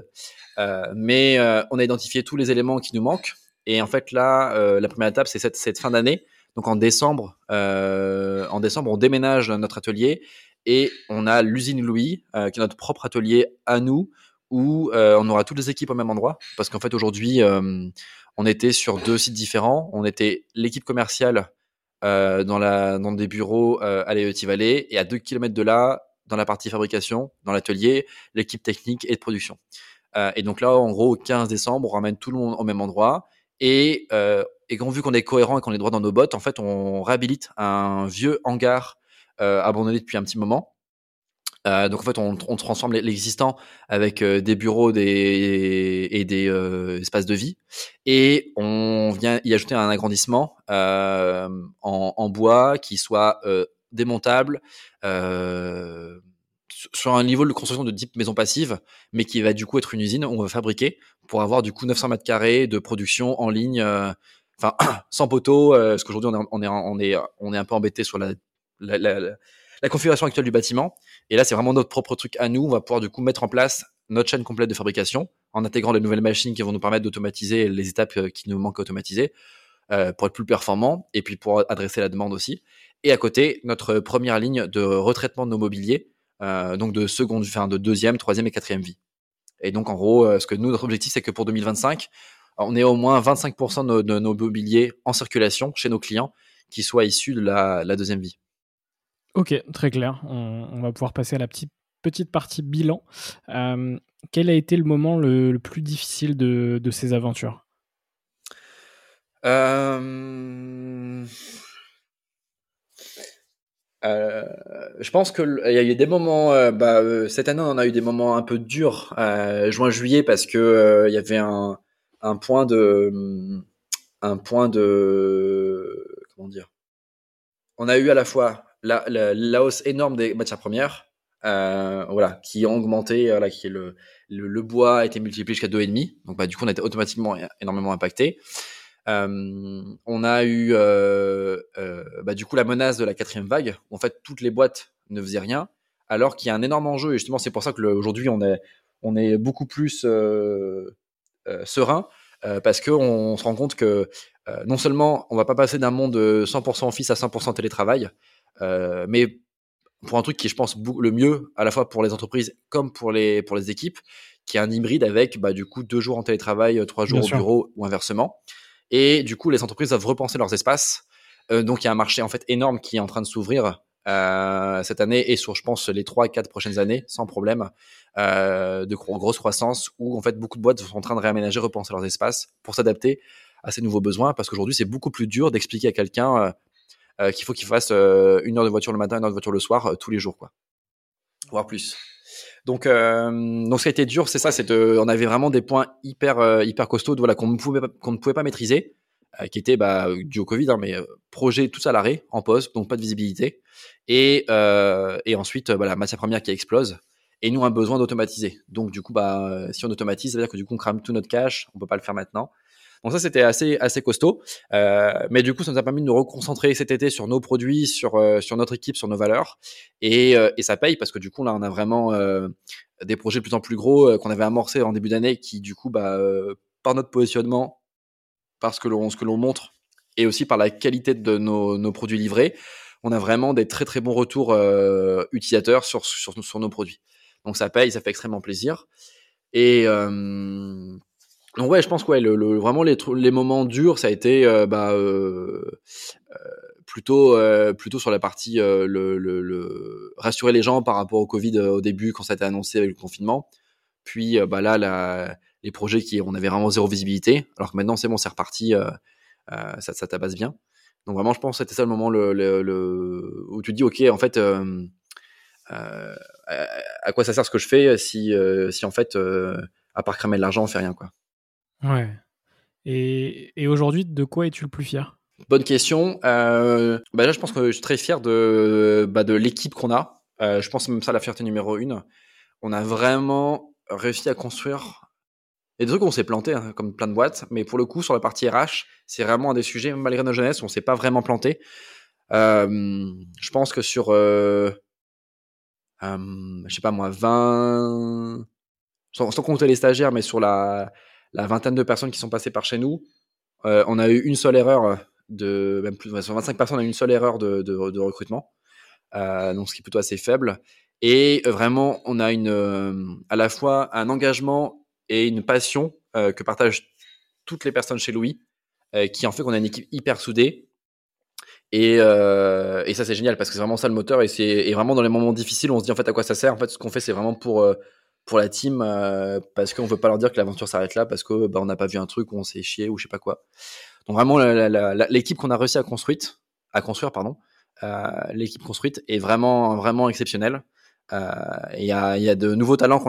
[SPEAKER 2] mais on a identifié tous les éléments qui nous manquent. Et en fait, là, la première étape, c'est cette, cette, fin d'année. Donc en décembre, en décembre, on déménage notre atelier et on a l'usine Louis, qui est notre propre atelier à nous, où euh, on aura toutes les équipes au même endroit. Parce qu'en fait, aujourd'hui, euh, on était sur deux sites différents. On était l'équipe commerciale euh, dans, la, dans des bureaux à l'EET Valley et à deux kilomètres de là, dans la partie fabrication, dans l'atelier, l'équipe technique et de production. et donc là, en gros, au 15 décembre, on ramène tout le monde au même endroit. Et, et quand vu qu'on est cohérent et qu'on est droit dans nos bottes, en fait, on réhabilite un vieux hangar abandonné depuis un petit moment euh, donc en fait, on, on transforme l'existant avec euh, des bureaux des, et des euh, espaces de vie, et on vient y ajouter un agrandissement euh, en, en, bois qui soit démontable sur un niveau de construction de type maison passive, mais qui va du coup être une usine où on va fabriquer pour avoir du coup 900 mètres carrés de production en ligne, enfin [CLEARS THROAT] sans poteau, parce qu'aujourd'hui on est, on est on est on est un peu embêté sur la, la, la la configuration actuelle du bâtiment. Et là, c'est vraiment notre propre truc à nous. On va pouvoir du coup mettre en place notre chaîne complète de fabrication en intégrant les nouvelles machines qui vont nous permettre d'automatiser les étapes euh, qui nous manquent à automatiser euh, pour être plus performant et puis pour adresser la demande aussi. Et à côté, notre première ligne de retraitement de nos mobiliers, euh, donc de seconde, enfin de deuxième, troisième et quatrième vie. Et donc en gros, ce que notre objectif, c'est que pour 2025, on ait au moins 25% de nos, mobiliers en circulation chez nos clients qui soient issus de la deuxième vie.
[SPEAKER 1] Ok, très clair. On, va pouvoir passer à la petite, petite partie bilan. Euh, quel a été le moment le, plus difficile de, de ces aventures?
[SPEAKER 2] Euh... Euh, je pense que il y a eu des moments. Bah, cette année, on a eu des moments un peu durs, juin-juillet, parce que il y avait un, un point de, un point de, comment dire? On a eu à la fois la, hausse énorme des matières premières, euh, voilà, qui ont augmenté, voilà, qui est le, le, bois a été multiplié jusqu'à deux et demi, donc bah du coup on a été automatiquement énormément impacté. Euh, on a eu euh, euh, bah, du coup la menace de la quatrième vague. Où, en fait, toutes les boîtes ne faisaient rien, alors qu'il y a un énorme enjeu. Et justement, c'est pour ça que aujourd'hui on est on est beaucoup plus euh, euh, serein parce que on, se rend compte que non seulement on va pas passer d'un monde de 100% office à 100% télétravail, euh, mais pour un truc qui, je pense, le mieux, à la fois pour les entreprises comme pour les, pour les équipes, qui est un hybride avec, bah, du coup, deux jours en télétravail, euh, trois jours au bureau ou inversement. Et du coup, les entreprises doivent repenser leurs espaces. Euh, donc, il y a un marché, en fait, énorme qui est en train de s'ouvrir euh, cette année et sur, je pense, les trois, quatre prochaines années, sans problème, euh, de grosse croissance, où, en fait, beaucoup de boîtes sont en train de réaménager, repenser leurs espaces pour s'adapter à ces nouveaux besoins, parce qu'aujourd'hui, c'est beaucoup plus dur d'expliquer à quelqu'un qu'il faut qu'il fasse euh, une heure de voiture le matin, une heure de voiture le soir, euh, tous les jours, quoi. Voire plus. Donc, donc ce qui a été dur, c'est ça, c'est on avait vraiment des points hyper hyper costauds, voilà, qu'on ne pouvait qu'on ne pouvait pas maîtriser, qui étaient bah, dû au Covid, hein, mais projet tout à l'arrêt, en poste, donc pas de visibilité, et et ensuite voilà, matière première qui explose, et nous un besoin d'automatiser. Donc du coup, bah si on automatise, ça veut dire que du coup on crame tout notre cash, on peut pas le faire maintenant. Donc ça, c'était assez assez costaud. Euh, mais du coup, ça nous a permis de nous reconcentrer cet été sur nos produits, sur euh, sur notre équipe, sur nos valeurs. Et, euh, et ça paye parce que du coup, là, on a vraiment euh, des projets de plus en plus gros qu'on avait amorcés en début d'année, qui du coup, bah, par notre positionnement, parce que l'on ce que l'on montre, et aussi par la qualité de nos, nos produits livrés, on a vraiment des très très bons retours utilisateurs sur, sur, sur nos produits. Donc ça paye, ça fait extrêmement plaisir. Et, euh, donc ouais, je pense que ouais, le, le, vraiment les, les moments durs, ça a été euh, bah, euh, euh, plutôt plutôt sur la partie le, le, rassurer les gens par rapport au Covid au début quand ça a été annoncé avec le confinement. Puis bah là, les projets qui on avait vraiment zéro visibilité, alors que maintenant c'est bon, c'est reparti, ça, ça tabasse bien. Donc vraiment, je pense que c'était ça le moment le, où tu te dis ok, en fait. Euh, à quoi ça sert ce que je fais si, si en fait, à part cramer de l'argent, on fait rien quoi.
[SPEAKER 1] Ouais. Et, et aujourd'hui, de quoi es-tu le plus fier?
[SPEAKER 2] Bonne question. Euh, bah là, je pense que je suis très fier de, bah, de l'équipe qu'on a. Euh, je pense même ça la fierté numéro une. On a vraiment réussi à construire. A des trucs où on s'est planté, hein, comme plein de boîtes, mais pour le coup, sur la partie RH, c'est vraiment un des sujets, malgré nos jeunesse, on s'est pas vraiment planté. Euh, je pense que sur, je sais pas moi, 20, sans, sans, compter les stagiaires, mais sur la, la vingtaine de personnes qui sont passées par chez nous, euh, on a eu une seule erreur de même plus de 25 personnes ont eu une seule erreur de, recrutement, euh, donc ce qui est plutôt assez faible. Et vraiment, on a une à la fois un engagement et une passion euh, que partagent toutes les personnes chez Louis, euh, qui en fait qu'on a une équipe hyper soudée. Et, euh, ça c'est génial parce que c'est vraiment ça le moteur et c'est vraiment dans les moments difficiles on se dit en fait à quoi ça sert en fait ce qu'on fait c'est vraiment pour pour la team euh, parce qu'on veut pas leur dire que l'aventure s'arrête là parce que bah, on n'a pas vu un truc où on s'est chié ou je sais pas quoi. Donc vraiment l'équipe qu'on a réussi à construire, à construire pardon, euh, l'équipe construite est vraiment vraiment exceptionnelle. Euh, il y, a, de nouveaux talents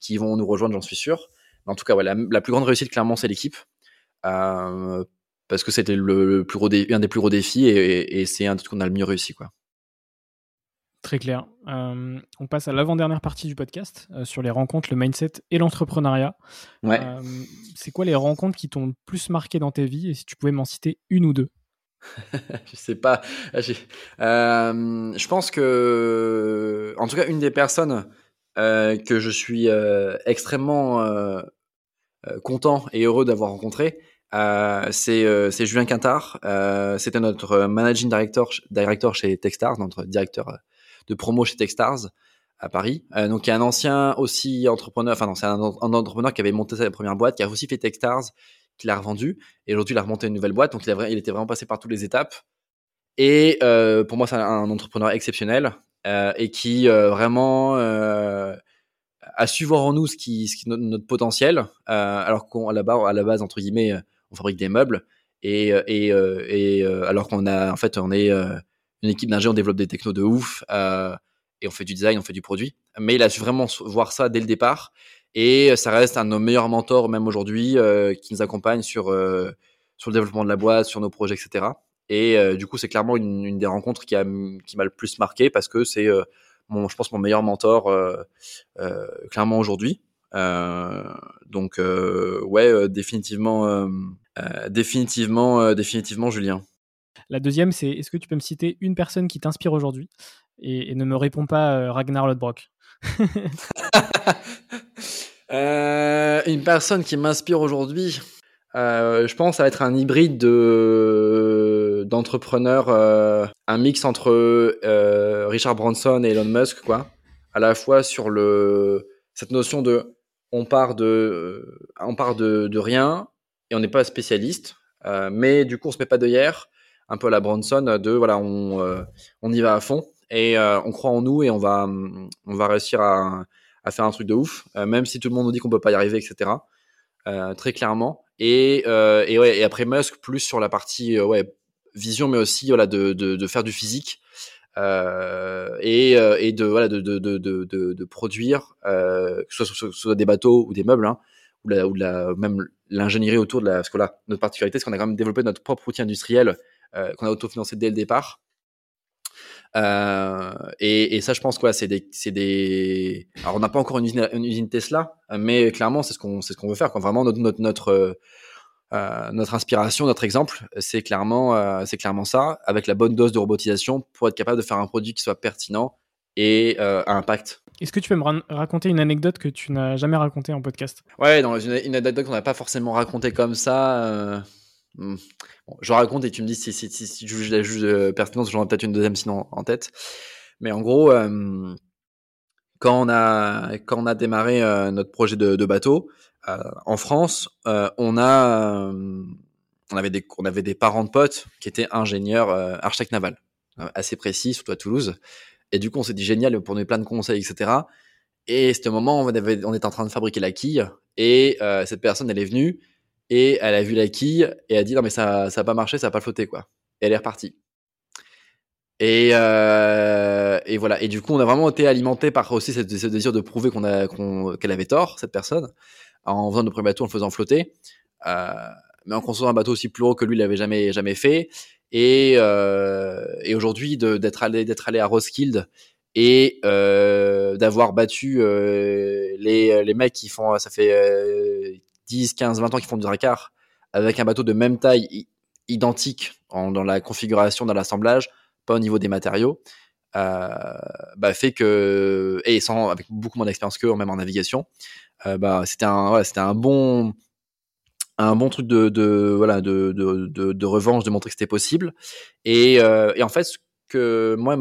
[SPEAKER 2] qui vont nous rejoindre, j'en suis sûr. En tout cas, la, plus grande réussite clairement c'est l'équipe. Parce que c'était le, plus un des plus gros défis et, et, et c'est un truc qu'on a le mieux réussi quoi.
[SPEAKER 1] Très clair. Euh, on passe à l'avant-dernière partie du podcast euh, sur les rencontres, le mindset et l'entrepreneuriat.
[SPEAKER 2] Ouais.
[SPEAKER 1] Euh, c'est quoi les rencontres qui t'ont le plus marqué dans ta vie et si tu pouvais m'en citer une ou deux? [LAUGHS]
[SPEAKER 2] Je sais pas. je pense que, en tout cas, une des personnes que je suis extrêmement content et heureux d'avoir rencontré, c'est Julien Quintard. C'était notre managing director, director chez Techstars, notre directeur de promo chez Techstars à Paris. Euh, donc, il y a un ancien aussi entrepreneur, enfin non, c'est un, entrepreneur qui avait monté sa première boîte, qui a aussi fait Techstars, qui l'a revendu, et aujourd'hui il a remonté une nouvelle boîte. Donc, il, a, il était vraiment passé par toutes les étapes. Et euh, pour moi, c'est un, entrepreneur exceptionnel euh, et qui vraiment a su voir en nous ce qui, ce qui notre, potentiel, alors qu'à la base, à la base entre guillemets, on fabrique des meubles et, et, et alors qu'on a en fait on est une équipe d'ingénieurs, développe des technos de ouf euh, et on fait du design, on fait du produit. Mais il a su vraiment voir ça dès le départ et ça reste un de nos meilleurs mentors même aujourd'hui euh, qui nous accompagne sur euh, sur le développement de la boîte, sur nos projets, etc. Et euh, du coup, c'est clairement une, une, des rencontres qui a qui m'a le plus marqué parce que c'est euh, mon, je pense mon meilleur mentor euh, clairement aujourd'hui. donc ouais, définitivement, définitivement, définitivement, Julien.
[SPEAKER 1] La deuxième, c'est est-ce que tu peux me citer une personne qui t'inspire aujourd'hui? Et, ne me réponds pas euh, Ragnar Lodbrok. [LAUGHS]
[SPEAKER 2] euh, une personne qui m'inspire aujourd'hui, euh, je pense à être un hybride de d'entrepreneur, euh, un mix entre Richard Branson et Elon Musk, quoi. À la fois sur le cette notion de on part de on part de, de rien et on n'est pas spécialiste, mais du coup on se met pas de hier un peu à la Bronson de voilà on euh, on y va à fond et euh, on croit en nous et on va on va réussir à, à faire un truc de ouf euh, même si tout le monde nous dit qu'on peut pas y arriver etc très clairement. Et et ouais et après Musk plus sur la partie ouais vision mais aussi voilà de de, de faire du physique euh, et, et de voilà de de de produire euh, que ce soit, soit, des bateaux ou des meubles hein, ou ou même l'ingénierie autour de la parce que là notre particularité c'est qu'on a quand même développé notre propre outil industriel euh, qu'on a autofinancé dès le départ. Euh, et, et, ça, je pense quoi, c'est des, c'est des. Alors, on n'a pas encore une usine, une usine, Tesla, mais clairement, c'est ce qu'on, c'est ce qu'on veut faire. Quoi. Vraiment, notre, notre, notre, euh, notre inspiration, notre exemple, c'est clairement, euh, c'est clairement ça, avec la bonne dose de robotisation pour être capable de faire un produit qui soit pertinent et euh, à impact.
[SPEAKER 1] Est-ce que tu peux me raconter une anecdote que tu n'as jamais racontée en podcast?
[SPEAKER 2] Ouais, dans une, une anecdote qu'on n'a pas forcément racontée comme ça. Euh, Bon, je raconte et tu me dis si, tu juges la juge de pertinence, j'en ai peut-être une deuxième sinon en tête. Mais en gros, euh, quand on a démarré euh, notre projet de, bateau, en France, on avait des, parents de potes qui étaient ingénieurs architectes navals, assez précis, surtout à Toulouse. Et du coup, on s'est dit génial pour donner plein de conseils, etc. Et c'était moment, on, on était en train de fabriquer la quille et cette personne, elle est venue et elle a vu la quille et a dit non mais ça, ça a pas marché, ça a pas flotté quoi. Et elle est repartie. Et, euh, et voilà. Et du coup, on a vraiment été alimenté par aussi ce, désir de prouver qu'on qu'elle avait tort cette personne en faisant le premier bateau, en le faisant flotter, euh, mais en construisant un bateau aussi plus haut que lui, l'avait jamais jamais fait. Et, euh, et aujourd'hui, d'être allé d'être allé à Roskilde et d'avoir battu les, les mecs qui font ça fait 10, 15, 20 ans qu'ils font du dracard avec un bateau de même taille identique en, dans la configuration, dans l'assemblage, pas au niveau des matériaux, euh, bah, fait que et sans avec beaucoup moins d'expérience qu'eux, même en navigation, euh, bah c'était un c'était un bon un bon truc de, voilà de, de, de, revanche de montrer que c'était possible. Et, euh, et en fait ce que moi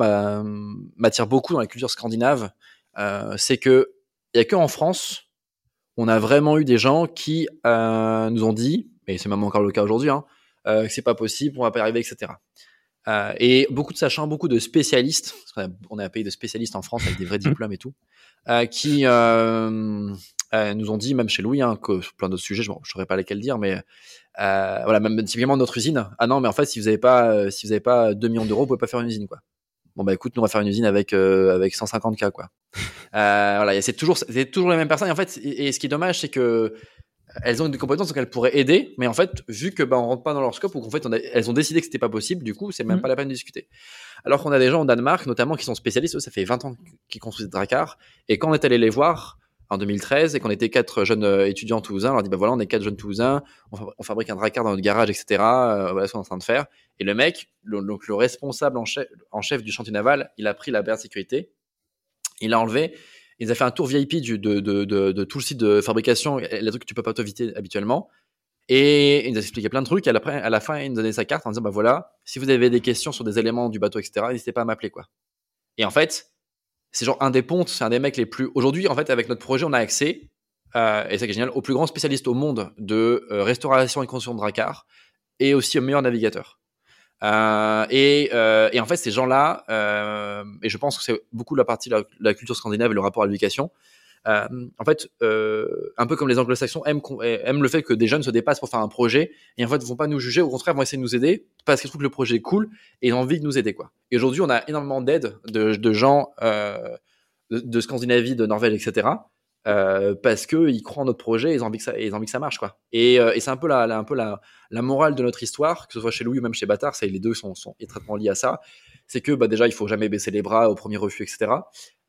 [SPEAKER 2] m'attire beaucoup dans la culture scandinave c'est que il y a que en France on a vraiment eu des gens qui euh, nous ont dit et c'est même encore le cas aujourd'hui hein, euh, que c'est pas possible on va pas y arriver etc euh, et beaucoup de sachants, beaucoup de spécialistes, parce on, a un pays de spécialistes en France avec des vrais [LAUGHS] diplômes et tout, qui nous ont dit, même chez Louis, hein, que sur plein d'autres sujets, je ne saurais pas lesquels dire, mais voilà, même typiquement notre usine. Ah non, mais en fait, si vous n'avez pas, si vous avez pas 2 millions d'euros, vous pouvez pas faire une usine, quoi. Bon bah écoute, nous on va faire une usine avec avec 150 k quoi. [LAUGHS] voilà, c'est toujours c'est toujours les mêmes personnes. en fait, et ce qui est dommage, c'est que elles ont des compétences qu'elles pourraient aider, mais en fait, vu que bah, on rentre pas dans leur scope ou qu'en fait, on elles ont décidé que c'était pas possible, du coup, c'est même mm. pas la peine de discuter. Alors qu'on a des gens au Danemark, notamment, qui sont spécialistes, eux, ça fait 20 ans qu'ils construisent des dracars, et quand on est allé les voir en 2013 et qu'on était quatre jeunes euh, étudiants toulousains, on leur dit bah voilà, on est quatre jeunes toulousains, on, fabrique un dracar dans notre garage, etc. Euh, voilà ce qu'on est en train de faire. Et le mec, le, donc le responsable en chef, du chantier naval, il a pris la barre de sécurité, il l'a enlevé ils ont fait un tour VIP de, tout le site de fabrication, les trucs que tu peux pas t'éviter habituellement. Et il nous a expliqué plein de trucs. Et à la, à la fin, il nous donnait sa carte en disant, bah voilà, si vous avez des questions sur des éléments du bateau, etc., n'hésitez pas à m'appeler, quoi. Et en fait, c'est genre un des pontes, c'est un des mecs les plus. Aujourd'hui, en fait, avec notre projet, on a accès, euh, et c'est génial, au plus grand spécialiste au monde de euh, restauration et construction de dracars, et aussi au meilleur navigateur. Euh, et, en fait, ces gens-là, et je pense que c'est beaucoup la partie de la, culture scandinave et le rapport à l'éducation, euh, en fait, euh, un peu comme les anglo-saxons aiment, aiment le fait que des jeunes se dépassent pour faire un projet et en fait vont pas nous juger, au contraire vont essayer de nous aider parce qu'ils trouvent que le projet est cool et ils ont envie de nous aider quoi. Et aujourd'hui, on a énormément d'aide de, gens euh, de, Scandinavie, de Norvège, etc. Parce que ils croient en notre projet, et ils ont envie que ça, ils ont envie que ça marche quoi. Et, c'est un peu la, un peu la, la, morale de notre histoire, que ce soit chez Louis ou même chez Bâtard, ça, les deux sont, sont étroitement liés à ça. C'est que bah, déjà il faut jamais baisser les bras au premier refus, etc.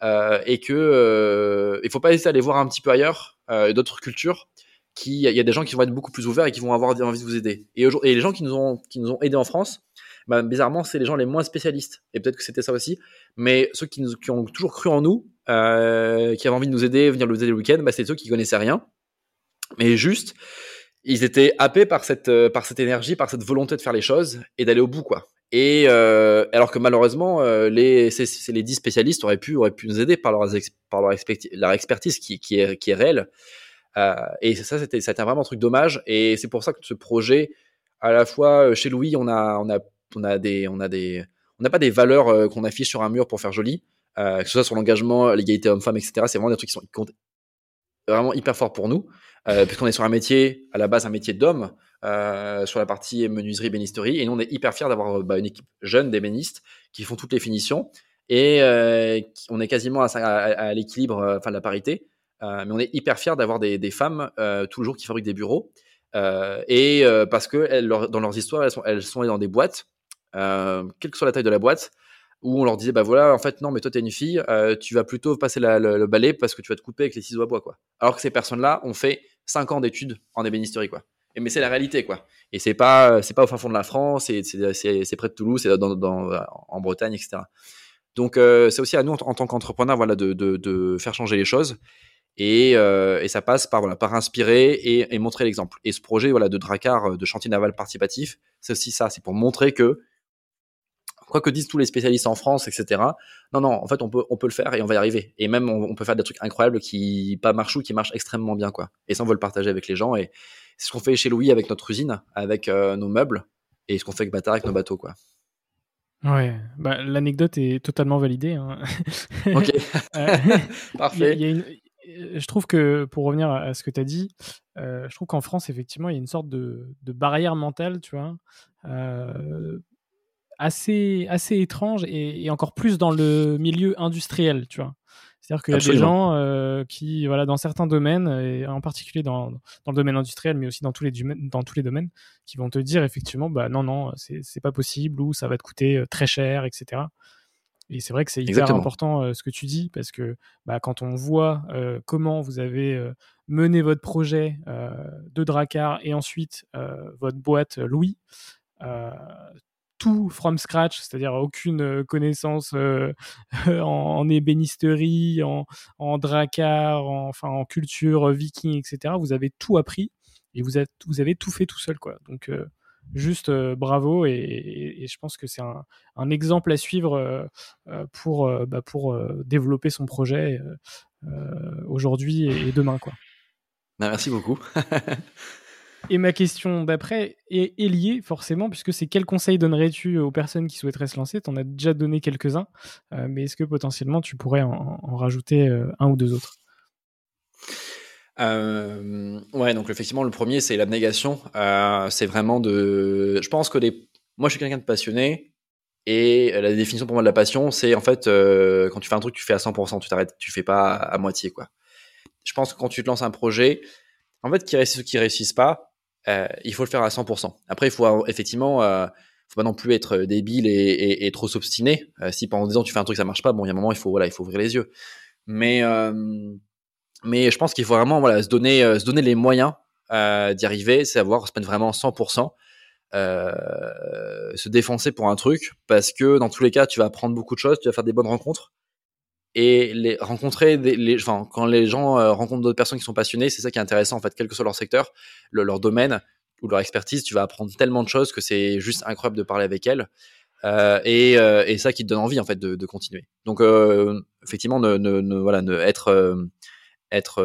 [SPEAKER 2] Euh, et que euh, faut pas hésiter à aller voir un petit peu ailleurs, euh, d'autres cultures. Qui, il y a des gens qui vont être beaucoup plus ouverts et qui vont avoir envie de vous aider. Et, les gens qui nous ont, aidés en France, bah, bizarrement, c'est les gens les moins spécialistes. Et peut-être que c'était ça aussi. Mais ceux qui, ont toujours cru en nous, euh, qui avaient envie de nous aider, venir nous aider le week-end, bah, c'est ceux qui connaissaient rien. Mais juste, ils étaient happés par cette, par cette énergie, par cette volonté de faire les choses et d'aller au bout, quoi. Et euh, alors que malheureusement, euh, les, c'est les dix spécialistes auraient pu, auraient pu nous aider par leur, par leur, leur expertise qui, qui, est, qui est réelle. Euh, et ça, c'était, vraiment un truc dommage. Et c'est pour ça que ce projet, à la fois chez Louis, on a, on a, on a des, des, n'a pas des valeurs qu'on affiche sur un mur pour faire joli que ce soit sur l'engagement, l'égalité homme-femme, etc. C'est vraiment des trucs qui, sont, qui comptent vraiment hyper fort pour nous, puisqu'on est sur un métier, à la base un métier d'homme, euh, sur la partie menuiserie, bénisterie, et nous on est hyper fiers d'avoir bah, une équipe jeune d'ébénistes qui font toutes les finitions, et euh, on est quasiment à, l'équilibre, euh, enfin la parité, euh, mais on est hyper fiers d'avoir des, femmes tous les jours qui fabriquent des bureaux, et parce que dans leurs histoires, elles sont, dans des boîtes, quelle que soit la taille de la boîte, où on leur disait bah voilà en fait non mais toi t'es une fille euh, tu vas plutôt passer la, le, balai parce que tu vas te couper avec les ciseaux à bois quoi. Alors que ces personnes là ont fait 5 ans d'études en ébénisterie quoi. Et mais c'est la réalité quoi. Et c'est pas c'est pas au fin fond de la France c'est près de Toulouse c'est dans, dans, en Bretagne etc donc euh, c'est aussi à nous en, tant qu'entrepreneurs voilà de, de, de, faire changer les choses. Et, euh, et ça passe par voilà par inspirer et, et montrer l'exemple. Et ce projet voilà de Dracar de chantier naval participatif c'est aussi ça. C'est pour montrer que quoi que disent tous les spécialistes en France, etc. Non, non, en fait, on peut, on peut le faire et on va y arriver. Et même, on, peut faire des trucs incroyables qui, pas marchent ou qui marchent extrêmement bien, quoi. Et ça, on veut le partager avec les gens. Et c'est ce qu'on fait chez Louis avec notre usine, avec euh, nos meubles, et ce qu'on fait avec avec nos bateaux, quoi.
[SPEAKER 1] Ouais, bah, l'anecdote est totalement validée. Hein.
[SPEAKER 2] ok, [LAUGHS] [LAUGHS] parfait.
[SPEAKER 1] je trouve que, pour revenir à ce que tu as dit, euh, je trouve qu'en France, effectivement, il y a une sorte de, de barrière mentale, tu vois, euh, assez, assez étrange et, encore plus dans le milieu industriel, tu vois. C'est-à-dire qu'il y a des gens euh, qui, voilà, dans certains domaines, et en particulier dans, dans, le domaine industriel, mais aussi dans tous les, dans tous les domaines, qui vont te dire effectivement, bah non, non, c'est pas possible ou ça va te coûter très cher, etc. Et c'est vrai que c'est hyper important ce que tu dis parce que bah, quand on voit comment vous avez mené votre projet de Dracar et ensuite votre boîte Louis, tout from scratch, c'est-à-dire aucune connaissance [LAUGHS] en, ébénisterie, en, en dracar, en, culture viking, etc. Vous avez tout appris et vous, avez tout fait tout seul, quoi. Donc juste bravo et, je pense que c'est un, exemple à suivre pour, bah, développer son projet aujourd'hui et, demain, quoi.
[SPEAKER 2] Bah, merci beaucoup. [LAUGHS]
[SPEAKER 1] Et ma question d'après est, liée forcément, puisque c'est quel conseil donnerais-tu aux personnes qui souhaiteraient se lancer? Tu en as déjà donné quelques-uns, euh, mais est-ce que potentiellement tu pourrais en, rajouter euh, un ou deux autres?
[SPEAKER 2] Euh, Ouais, donc effectivement, le premier, c'est l'abnégation. c'est vraiment de. Je pense que les... moi, je suis quelqu'un de passionné. Et la définition pour moi de la passion, c'est en fait, quand tu fais un truc, tu fais à 100%, tu t'arrêtes, tu fais pas à, moitié, quoi. Je pense que quand tu te lances un projet, en fait, qui réussissent ou qui réussissent pas, euh, il faut le faire à 100%. Après, il faut effectivement, euh, faut pas non plus être débile et, trop s'obstiner. Euh, si pendant 10 ans tu fais un truc ça marche pas, bon, il y a un moment il faut voilà, il faut ouvrir les yeux. Mais mais je pense qu'il faut vraiment voilà se donner se donner les moyens d'y arriver, c'est avoir se mettre vraiment 100%. se défoncer pour un truc parce que dans tous les cas tu vas apprendre beaucoup de choses, tu vas faire des bonnes rencontres et rencontrer enfin, quand les gens euh, rencontrent d'autres personnes qui sont passionnées, c'est ça qui est intéressant en fait, quel que soit leur secteur, leur domaine ou leur expertise, tu vas apprendre tellement de choses que c'est juste incroyable de parler avec elles. Euh, et, euh, ça qui te donne envie en fait de, continuer. Donc euh, effectivement, ne, voilà, être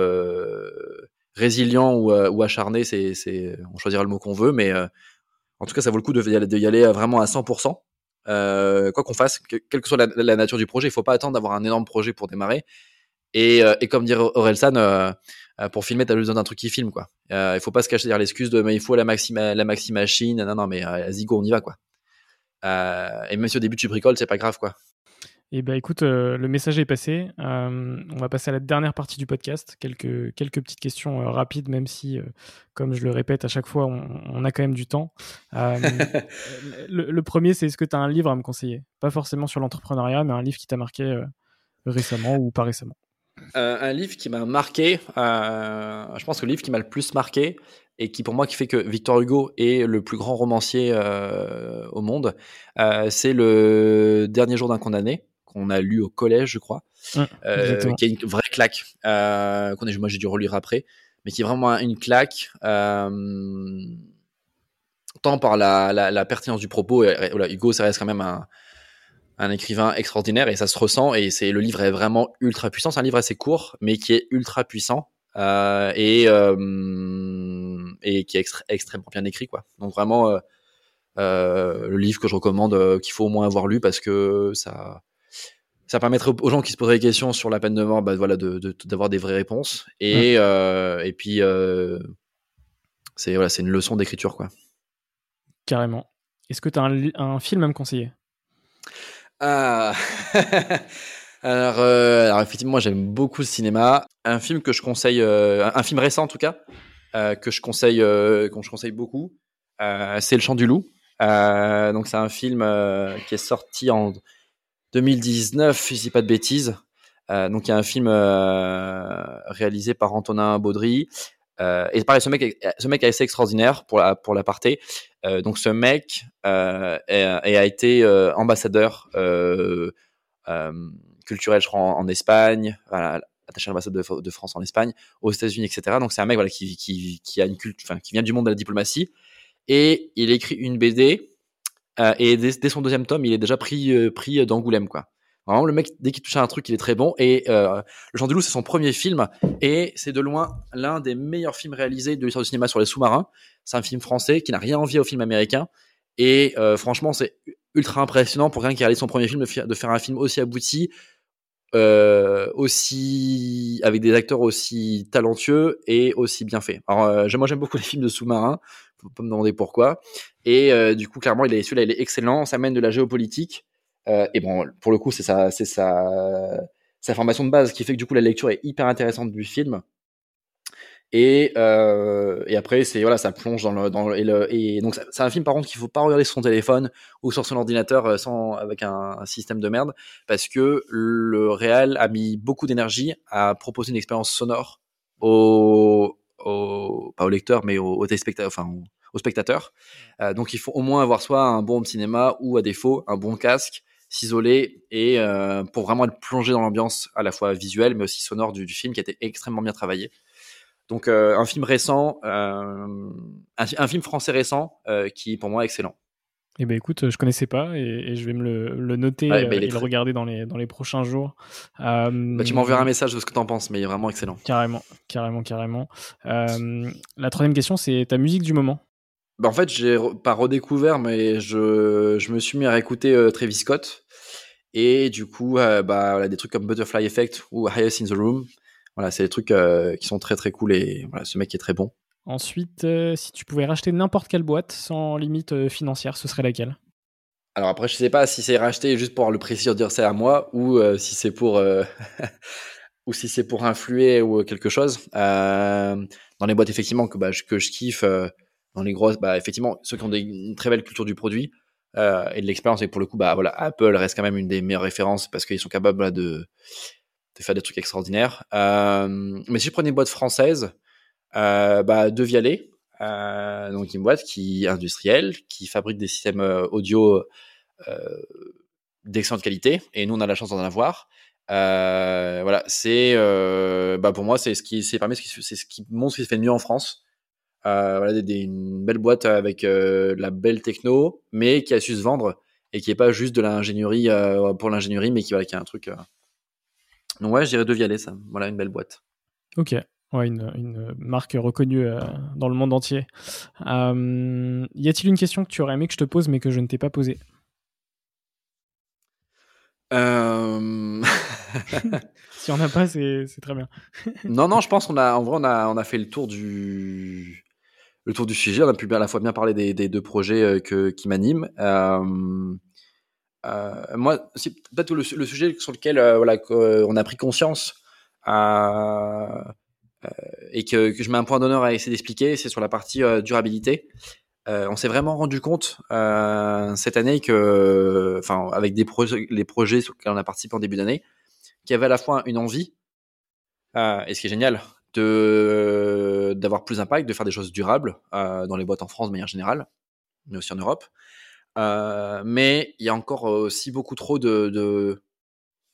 [SPEAKER 2] résilient ou, acharné, c'est, on choisira le mot qu'on veut, mais en tout cas, ça vaut le coup de, de y aller vraiment à 100%. Euh, quoi qu'on fasse, quelle que soit la, nature du projet, il faut pas attendre d'avoir un énorme projet pour démarrer. Et, euh, comme dirait Orelsan, euh, pour filmer, tu as besoin d'un truc qui filme, quoi. il faut pas se cacher derrière l'excuse de il faut la maxi, la maxi machine. Non, non, mais vas-y, go, on y va, quoi. et même si au début tu bricoles, c'est pas grave, quoi.
[SPEAKER 1] Eh ben, écoute, euh, le message est passé. Euh, on va passer à la dernière partie du podcast. Quelques, quelques petites questions euh, rapides, même si, comme je le répète à chaque fois, on, a quand même du temps. [LAUGHS] le, premier, c'est est-ce que tu as un livre à me conseiller? Pas forcément sur l'entrepreneuriat, mais un livre qui t'a marqué récemment ou pas récemment.
[SPEAKER 2] un livre qui m'a marqué, je pense que le livre qui m'a le plus marqué, et qui pour moi qui fait que Victor Hugo est le plus grand romancier au monde, c'est le dernier jour d'un condamné qu'on a lu au collège, je crois, euh, qui est une vraie claque. Euh, qu'on moi j'ai dû relire après, mais qui est vraiment une claque. Euh, tant par la, la, pertinence du propos, et, Hugo, ça reste quand même un, un écrivain extraordinaire et ça se ressent. Et c'est le livre est vraiment ultra puissant. C'est un livre assez court, mais qui est ultra puissant. Euh, et, et qui est extrêmement bien écrit quoi. Donc vraiment euh, le livre que je recommande qu'il faut au moins avoir lu parce que ça ça permettrait aux gens qui se poseraient des questions sur la peine de mort, bah, voilà, d'avoir de, des vraies réponses. Et, mmh. euh, et puis, euh, c'est voilà, une leçon d'écriture. quoi.
[SPEAKER 1] Carrément. Est-ce que tu as un, film à me conseiller?
[SPEAKER 2] Ah. [LAUGHS] alors, euh, alors, effectivement, moi j'aime beaucoup le cinéma. Un film que je conseille, un film récent en tout cas, que je conseille, que je conseille beaucoup, c'est Le Chant du Loup. donc c'est un film qui est sorti en 2019, si je pas de bêtises. Euh, donc il y a un film euh, réalisé par Antonin Baudry. Euh, et pareil, ce mec, ce mec est assez extraordinaire pour la pour l'aparté. Donc ce mec euh, a été ambassadeur culturel, je crois, en, Espagne, attaché à l'ambassade de, de, France en Espagne, aux États-Unis, etc. Donc c'est un mec voilà qui, qui, qui a une qui vient du monde de la diplomatie et il écrit une BD et dès, son deuxième tome, il est déjà pris, pris d'Angoulême, quoi. Vraiment, le mec, dès qu'il touche à un truc, il est très bon. Et Le Jean du Loup, c'est son premier film. Et c'est de loin l'un des meilleurs films réalisés de l'histoire du cinéma sur les sous-marins. C'est un film français qui n'a rien envie au film américain. Et franchement, c'est ultra impressionnant pour quelqu'un qui a réalisé son premier film de faire un film aussi abouti euh, aussi avec des acteurs aussi talentueux et aussi bien faits. Alors euh, moi j'aime beaucoup les films de sous-marins, faut pas me demander pourquoi. Et euh, du coup clairement il est celui-là il est excellent, ça mène de la géopolitique. Euh, et bon pour le coup c'est sa c'est sa formation de base qui fait que du coup la lecture est hyper intéressante du film. Et, euh, après, c'est voilà, ça plonge dans le, et, donc c'est un film par contre qu'il faut pas regarder sur son téléphone ou sur son ordinateur sans avec un, un système de merde parce que le réal a mis beaucoup d'énergie à proposer une expérience sonore au, au pas au lecteur mais au, au téléspectateur, enfin au, spectateur. Euh, donc il faut au moins avoir soit un bon cinéma ou à défaut un bon casque s'isoler et euh, pour vraiment être plongé dans l'ambiance à la fois visuelle mais aussi sonore du, du film qui a été extrêmement bien travaillé. Donc euh, un film récent, euh, un, film français récent qui pour moi est excellent.
[SPEAKER 1] Eh ben écoute, je connaissais pas et, je vais me le, noter bah, et le regarder dans les, dans les prochains jours.
[SPEAKER 2] Bah, tu m'enverras un message de ce que tu en penses, mais il est vraiment excellent.
[SPEAKER 1] Carrément, carrément, carrément. la troisième question, c'est ta musique du moment?
[SPEAKER 2] Bah, en fait, j'ai pas redécouvert, mais je, je me suis mis à écouter Travis Scott. Et du coup, bah, voilà, des trucs comme Butterfly Effect ou Highest in the Room. Voilà, c'est des trucs euh, qui sont très très cool et voilà, ce mec est très bon.
[SPEAKER 1] Ensuite, euh, si tu pouvais racheter n'importe quelle boîte sans limite euh, financière, ce serait laquelle?
[SPEAKER 2] Alors après, je sais pas si c'est racheter juste pour le préciser dire c'est à moi ou si c'est pour [LAUGHS] ou si c'est pour influer ou quelque chose. dans les boîtes effectivement que bah, je, kiffe, dans les grosses, bah effectivement ceux qui ont une très belle culture du produit et de l'expérience et pour le coup bah voilà Apple reste quand même une des meilleures références parce qu'ils sont capables de de faire des trucs extraordinaires. Euh, mais si je prenais une boîte française, euh, bah, De Vialet, euh, donc une boîte qui industrielle, qui fabrique des systèmes audio d'excellente qualité, et nous on a la chance d'en avoir. voilà, c'est bah pour moi c'est ce qui c'est parmi c'est ce qui montre ce qui se fait de mieux en France. voilà, des, une belle boîte avec la belle techno, mais qui a su se vendre et qui est pas juste de l'ingénierie pour l'ingénierie, mais qui, voilà, qui a un truc donc ouais, je dirais De Vialet, ça. Voilà, une belle boîte.
[SPEAKER 1] Ok. Ouais, une, marque reconnue euh, dans le monde entier. Euh, y a-t-il une question que tu aurais aimé que je te pose mais que je ne t'ai pas posée?
[SPEAKER 2] Euh... [LAUGHS]
[SPEAKER 1] Si on n'a pas, c'est très bien. [LAUGHS]
[SPEAKER 2] non, non, je pense qu'on a, en vrai, on a, on a fait le tour du, le tour du sujet. On a pu à la fois bien parler des, deux projets euh, que, qui m'animent. Euh, euh, moi, c'est peut-être le, sujet sur lequel euh, voilà, euh, on a pris conscience et que, je mets un point d'honneur à essayer d'expliquer, c'est sur la partie durabilité. on s'est vraiment rendu compte cette année que, enfin, avec les projets sur lesquels on a participé en début d'année, qu'il y avait à la fois une envie, et ce qui est génial, de d'avoir plus d'impact, de faire des choses durables dans les boîtes en France de manière générale, mais aussi en Europe. Euh, mais il y a encore aussi beaucoup trop de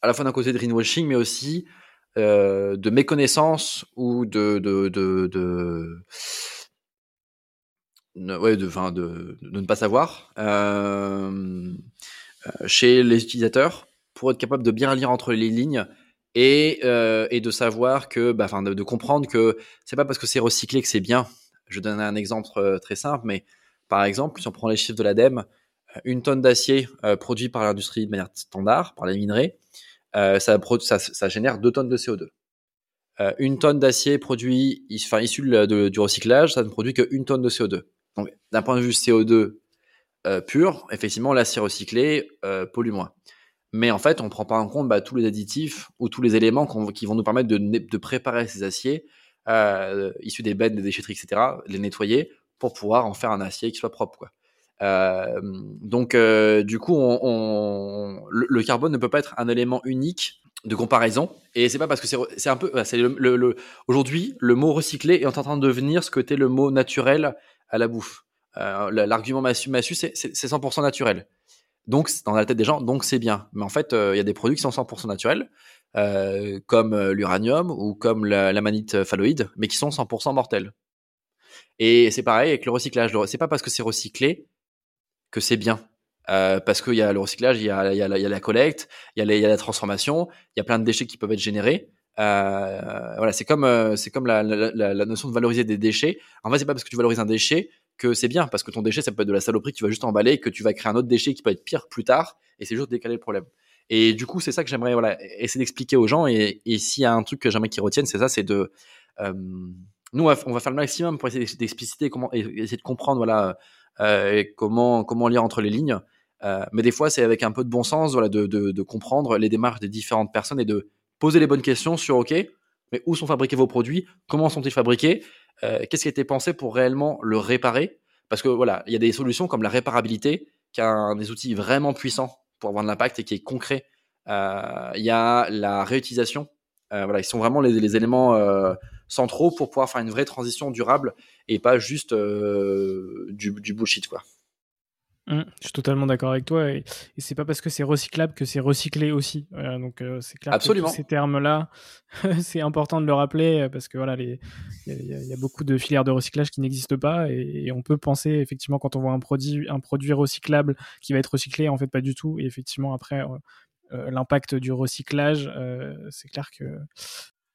[SPEAKER 2] à la fois d'un côté de greenwashing, mais aussi euh, de méconnaissance ou de de de, de ouais, de, enfin, de, de, ne pas savoir euh, euh, chez les utilisateurs pour être capable de bien lire entre les lignes et, et de savoir que, bah, enfin, de, comprendre que c'est pas parce que c'est recyclé que c'est bien. Je donne un exemple très simple, mais par exemple, si on prend les chiffres de l'ADEME, une tonne d'acier produit par l'industrie de manière standard, par les minerais, euh, ça, génère 2 tonnes de CO2. Euh, une tonne d'acier produit, enfin issu du recyclage, ça ne produit que une tonne de CO2. Donc, d'un point de vue CO2 pur, effectivement, l'acier recyclé pollue moins. Mais en fait, on ne prend pas en compte bah, tous les additifs ou tous les éléments qui vont nous permettre de, préparer ces aciers issus des bennes, des déchetteries, etc., les nettoyer pour pouvoir en faire un acier qui soit propre. Euh, donc, euh, du coup, le, carbone ne peut pas être un élément unique de comparaison. Et c'est pas parce que c'est un peu, aujourd'hui le mot recyclé est en train de devenir ce que était le mot naturel à la bouffe. Euh, L'argument massu, massu c'est 100% naturel. Donc dans la tête des gens, donc c'est bien. Mais en fait, il y a des produits qui sont 100% naturels, comme l'uranium ou comme la, la manite phalloïde, mais qui sont 100% mortels. Et c'est pareil avec le recyclage. C'est pas parce que c'est recyclé que c'est bien. Euh, parce qu'il y a le recyclage, il y a, la, collecte, il y a, la transformation, il y a plein de déchets qui peuvent être générés. Euh, voilà, c'est comme euh, c'est comme la, notion de valoriser des déchets. En fait, c'est pas parce que tu valorises un déchet que c'est bien, parce que ton déchet, ça peut être de la saloperie que tu vas juste emballer, que tu vas créer un autre déchet qui peut être pire plus tard, et c'est juste décaler le problème. Et du coup, c'est ça que j'aimerais voilà essayer d'expliquer aux gens. Et, et s'il y a un truc que j'aimerais qu'ils retiennent, c'est ça, c'est de euh, nous, on va, faire le maximum pour essayer d'expliciter comment, et essayer de comprendre, voilà, euh, comment, comment lire entre les lignes. Euh, mais des fois, c'est avec un peu de bon sens, voilà, de, comprendre les démarches des différentes personnes et de poser les bonnes questions sur, OK, mais où sont fabriqués vos produits? Comment sont-ils fabriqués? Euh, Qu'est-ce qui a été pensé pour réellement le réparer? Parce que voilà, il y a des solutions comme la réparabilité, qui a un des outils vraiment puissants pour avoir de l'impact et qui est concret. Il y a la réutilisation. Euh, voilà, ils sont vraiment les, les éléments euh, centraux pour pouvoir faire une vraie transition durable et pas juste euh, du, du bullshit, quoi.
[SPEAKER 1] Mmh, je suis totalement d'accord avec toi et, et c'est pas parce que c'est recyclable que c'est recyclé aussi. Donc c'est clair
[SPEAKER 2] Absolument.
[SPEAKER 1] que ces termes-là, [LAUGHS] c'est important de le rappeler parce que voilà, il y, y, a beaucoup de filières de recyclage qui n'existent pas et, et, on peut penser effectivement quand on voit un produit, un produit recyclable qui va être recyclé, en fait pas du tout. Et effectivement après l'impact du recyclage, c'est clair que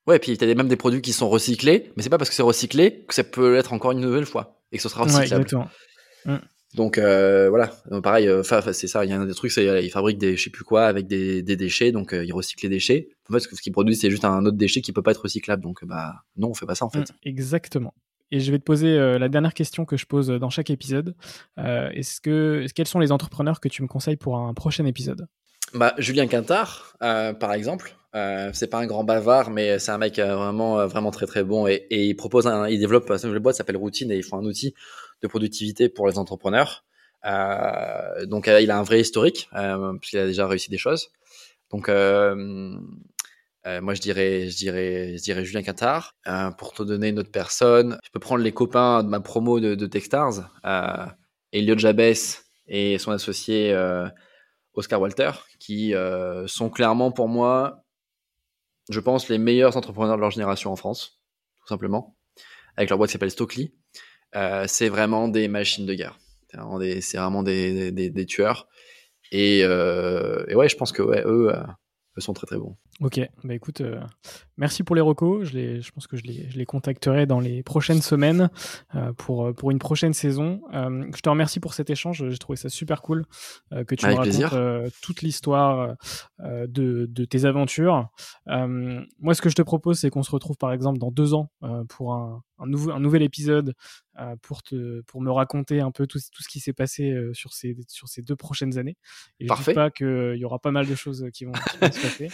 [SPEAKER 2] Ouais, puis il y a même des produits qui sont recyclés, mais c'est pas parce que c'est recyclé que ça peut l'être encore une nouvelle fois et que ce sera recyclable.
[SPEAKER 1] Ouais, exactement. Mmh.
[SPEAKER 2] Donc euh, voilà, pareil, euh, c'est ça. Il y a un des trucs, c'est ils fabriquent des, je sais plus quoi, avec des, des déchets, donc euh, ils recyclent les déchets. En fait, ce qu'ils produisent, c'est juste un autre déchet qui peut pas être recyclable. Donc bah non, on fait pas ça en fait. Mmh,
[SPEAKER 1] exactement. Et je vais te poser euh, la dernière question que je pose dans chaque épisode. Euh, est-ce que quels sont les entrepreneurs que tu me conseilles pour un prochain épisode?
[SPEAKER 2] Bah Julien Quintard, par exemple. c'est pas un grand bavard, mais c'est un mec vraiment vraiment très très bon et, il propose un, il développe une nouvelle boîte s'appelle Routine et ils font un outil de productivité pour les entrepreneurs. Euh, donc euh, il a un vrai historique euh, puisqu'il a déjà réussi des choses. Donc euh, euh, moi je dirais, je dirais, je dirais Julien Quintard. pour te donner une autre personne, je peux prendre les copains de ma promo de, de Techstars, Elliot Jabès et son associé Oscar Walter, qui sont clairement pour moi, je pense, les meilleurs entrepreneurs de leur génération en France, tout simplement, avec leur boîte qui s'appelle Stockley. Euh, c'est vraiment des machines de guerre. C'est vraiment des, des, tueurs. Et, euh, et, ouais, je pense que euh, eux sont très très bons.
[SPEAKER 1] Ok, bah écoute, euh, merci pour les recos. Je, les, je pense que je les, je les contacterai dans les prochaines semaines euh, pour, pour une prochaine saison. Euh, je te remercie pour cet échange. J'ai trouvé ça super cool que tu
[SPEAKER 2] Avec
[SPEAKER 1] me
[SPEAKER 2] plaisir.
[SPEAKER 1] racontes toute l'histoire de, de tes aventures. moi, ce que je te propose, c'est qu'on se retrouve par exemple dans deux ans pour un, un, nouvel épisode pour, te, pour me raconter un peu tout, tout ce qui s'est passé sur, ces, sur ces deux prochaines années. Et
[SPEAKER 2] Parfait.
[SPEAKER 1] je dis pas qu'il y aura pas mal de choses qui vont, qui vont se passer.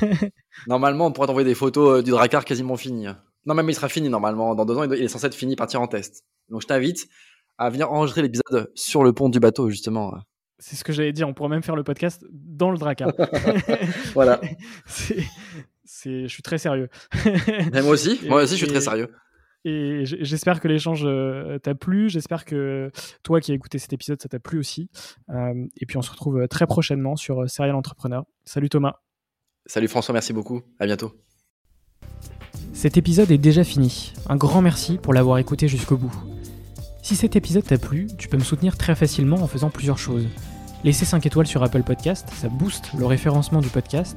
[SPEAKER 1] [LAUGHS] [LAUGHS]
[SPEAKER 2] normalement, on pourra t'envoyer des photos du Dracar quasiment fini. Non, même il sera fini normalement. Dans deux ans, il est censé être fini, partir en test. Donc je t'invite à venir enregistrer l'épisode sur le pont du bateau, justement.
[SPEAKER 1] C'est ce que j'allais dire. On pourrait même faire le podcast dans le Dracar. [LAUGHS]
[SPEAKER 2] voilà.
[SPEAKER 1] c'est, je suis très sérieux.
[SPEAKER 2] Mais moi aussi. Moi aussi, je suis très sérieux.
[SPEAKER 1] Et j'espère que l'échange t'a plu. J'espère que toi qui as écouté cet épisode, ça t'a plu aussi. Euh, et puis on se retrouve très prochainement sur Serial Entrepreneur. Salut Thomas.
[SPEAKER 2] Salut François, merci beaucoup. À bientôt.
[SPEAKER 1] Cet épisode est déjà fini. Un grand merci pour l'avoir écouté jusqu'au bout. Si cet épisode t'a plu, tu peux me soutenir très facilement en faisant plusieurs choses. Laisser 5 étoiles sur Apple Podcast, ça booste le référencement du podcast.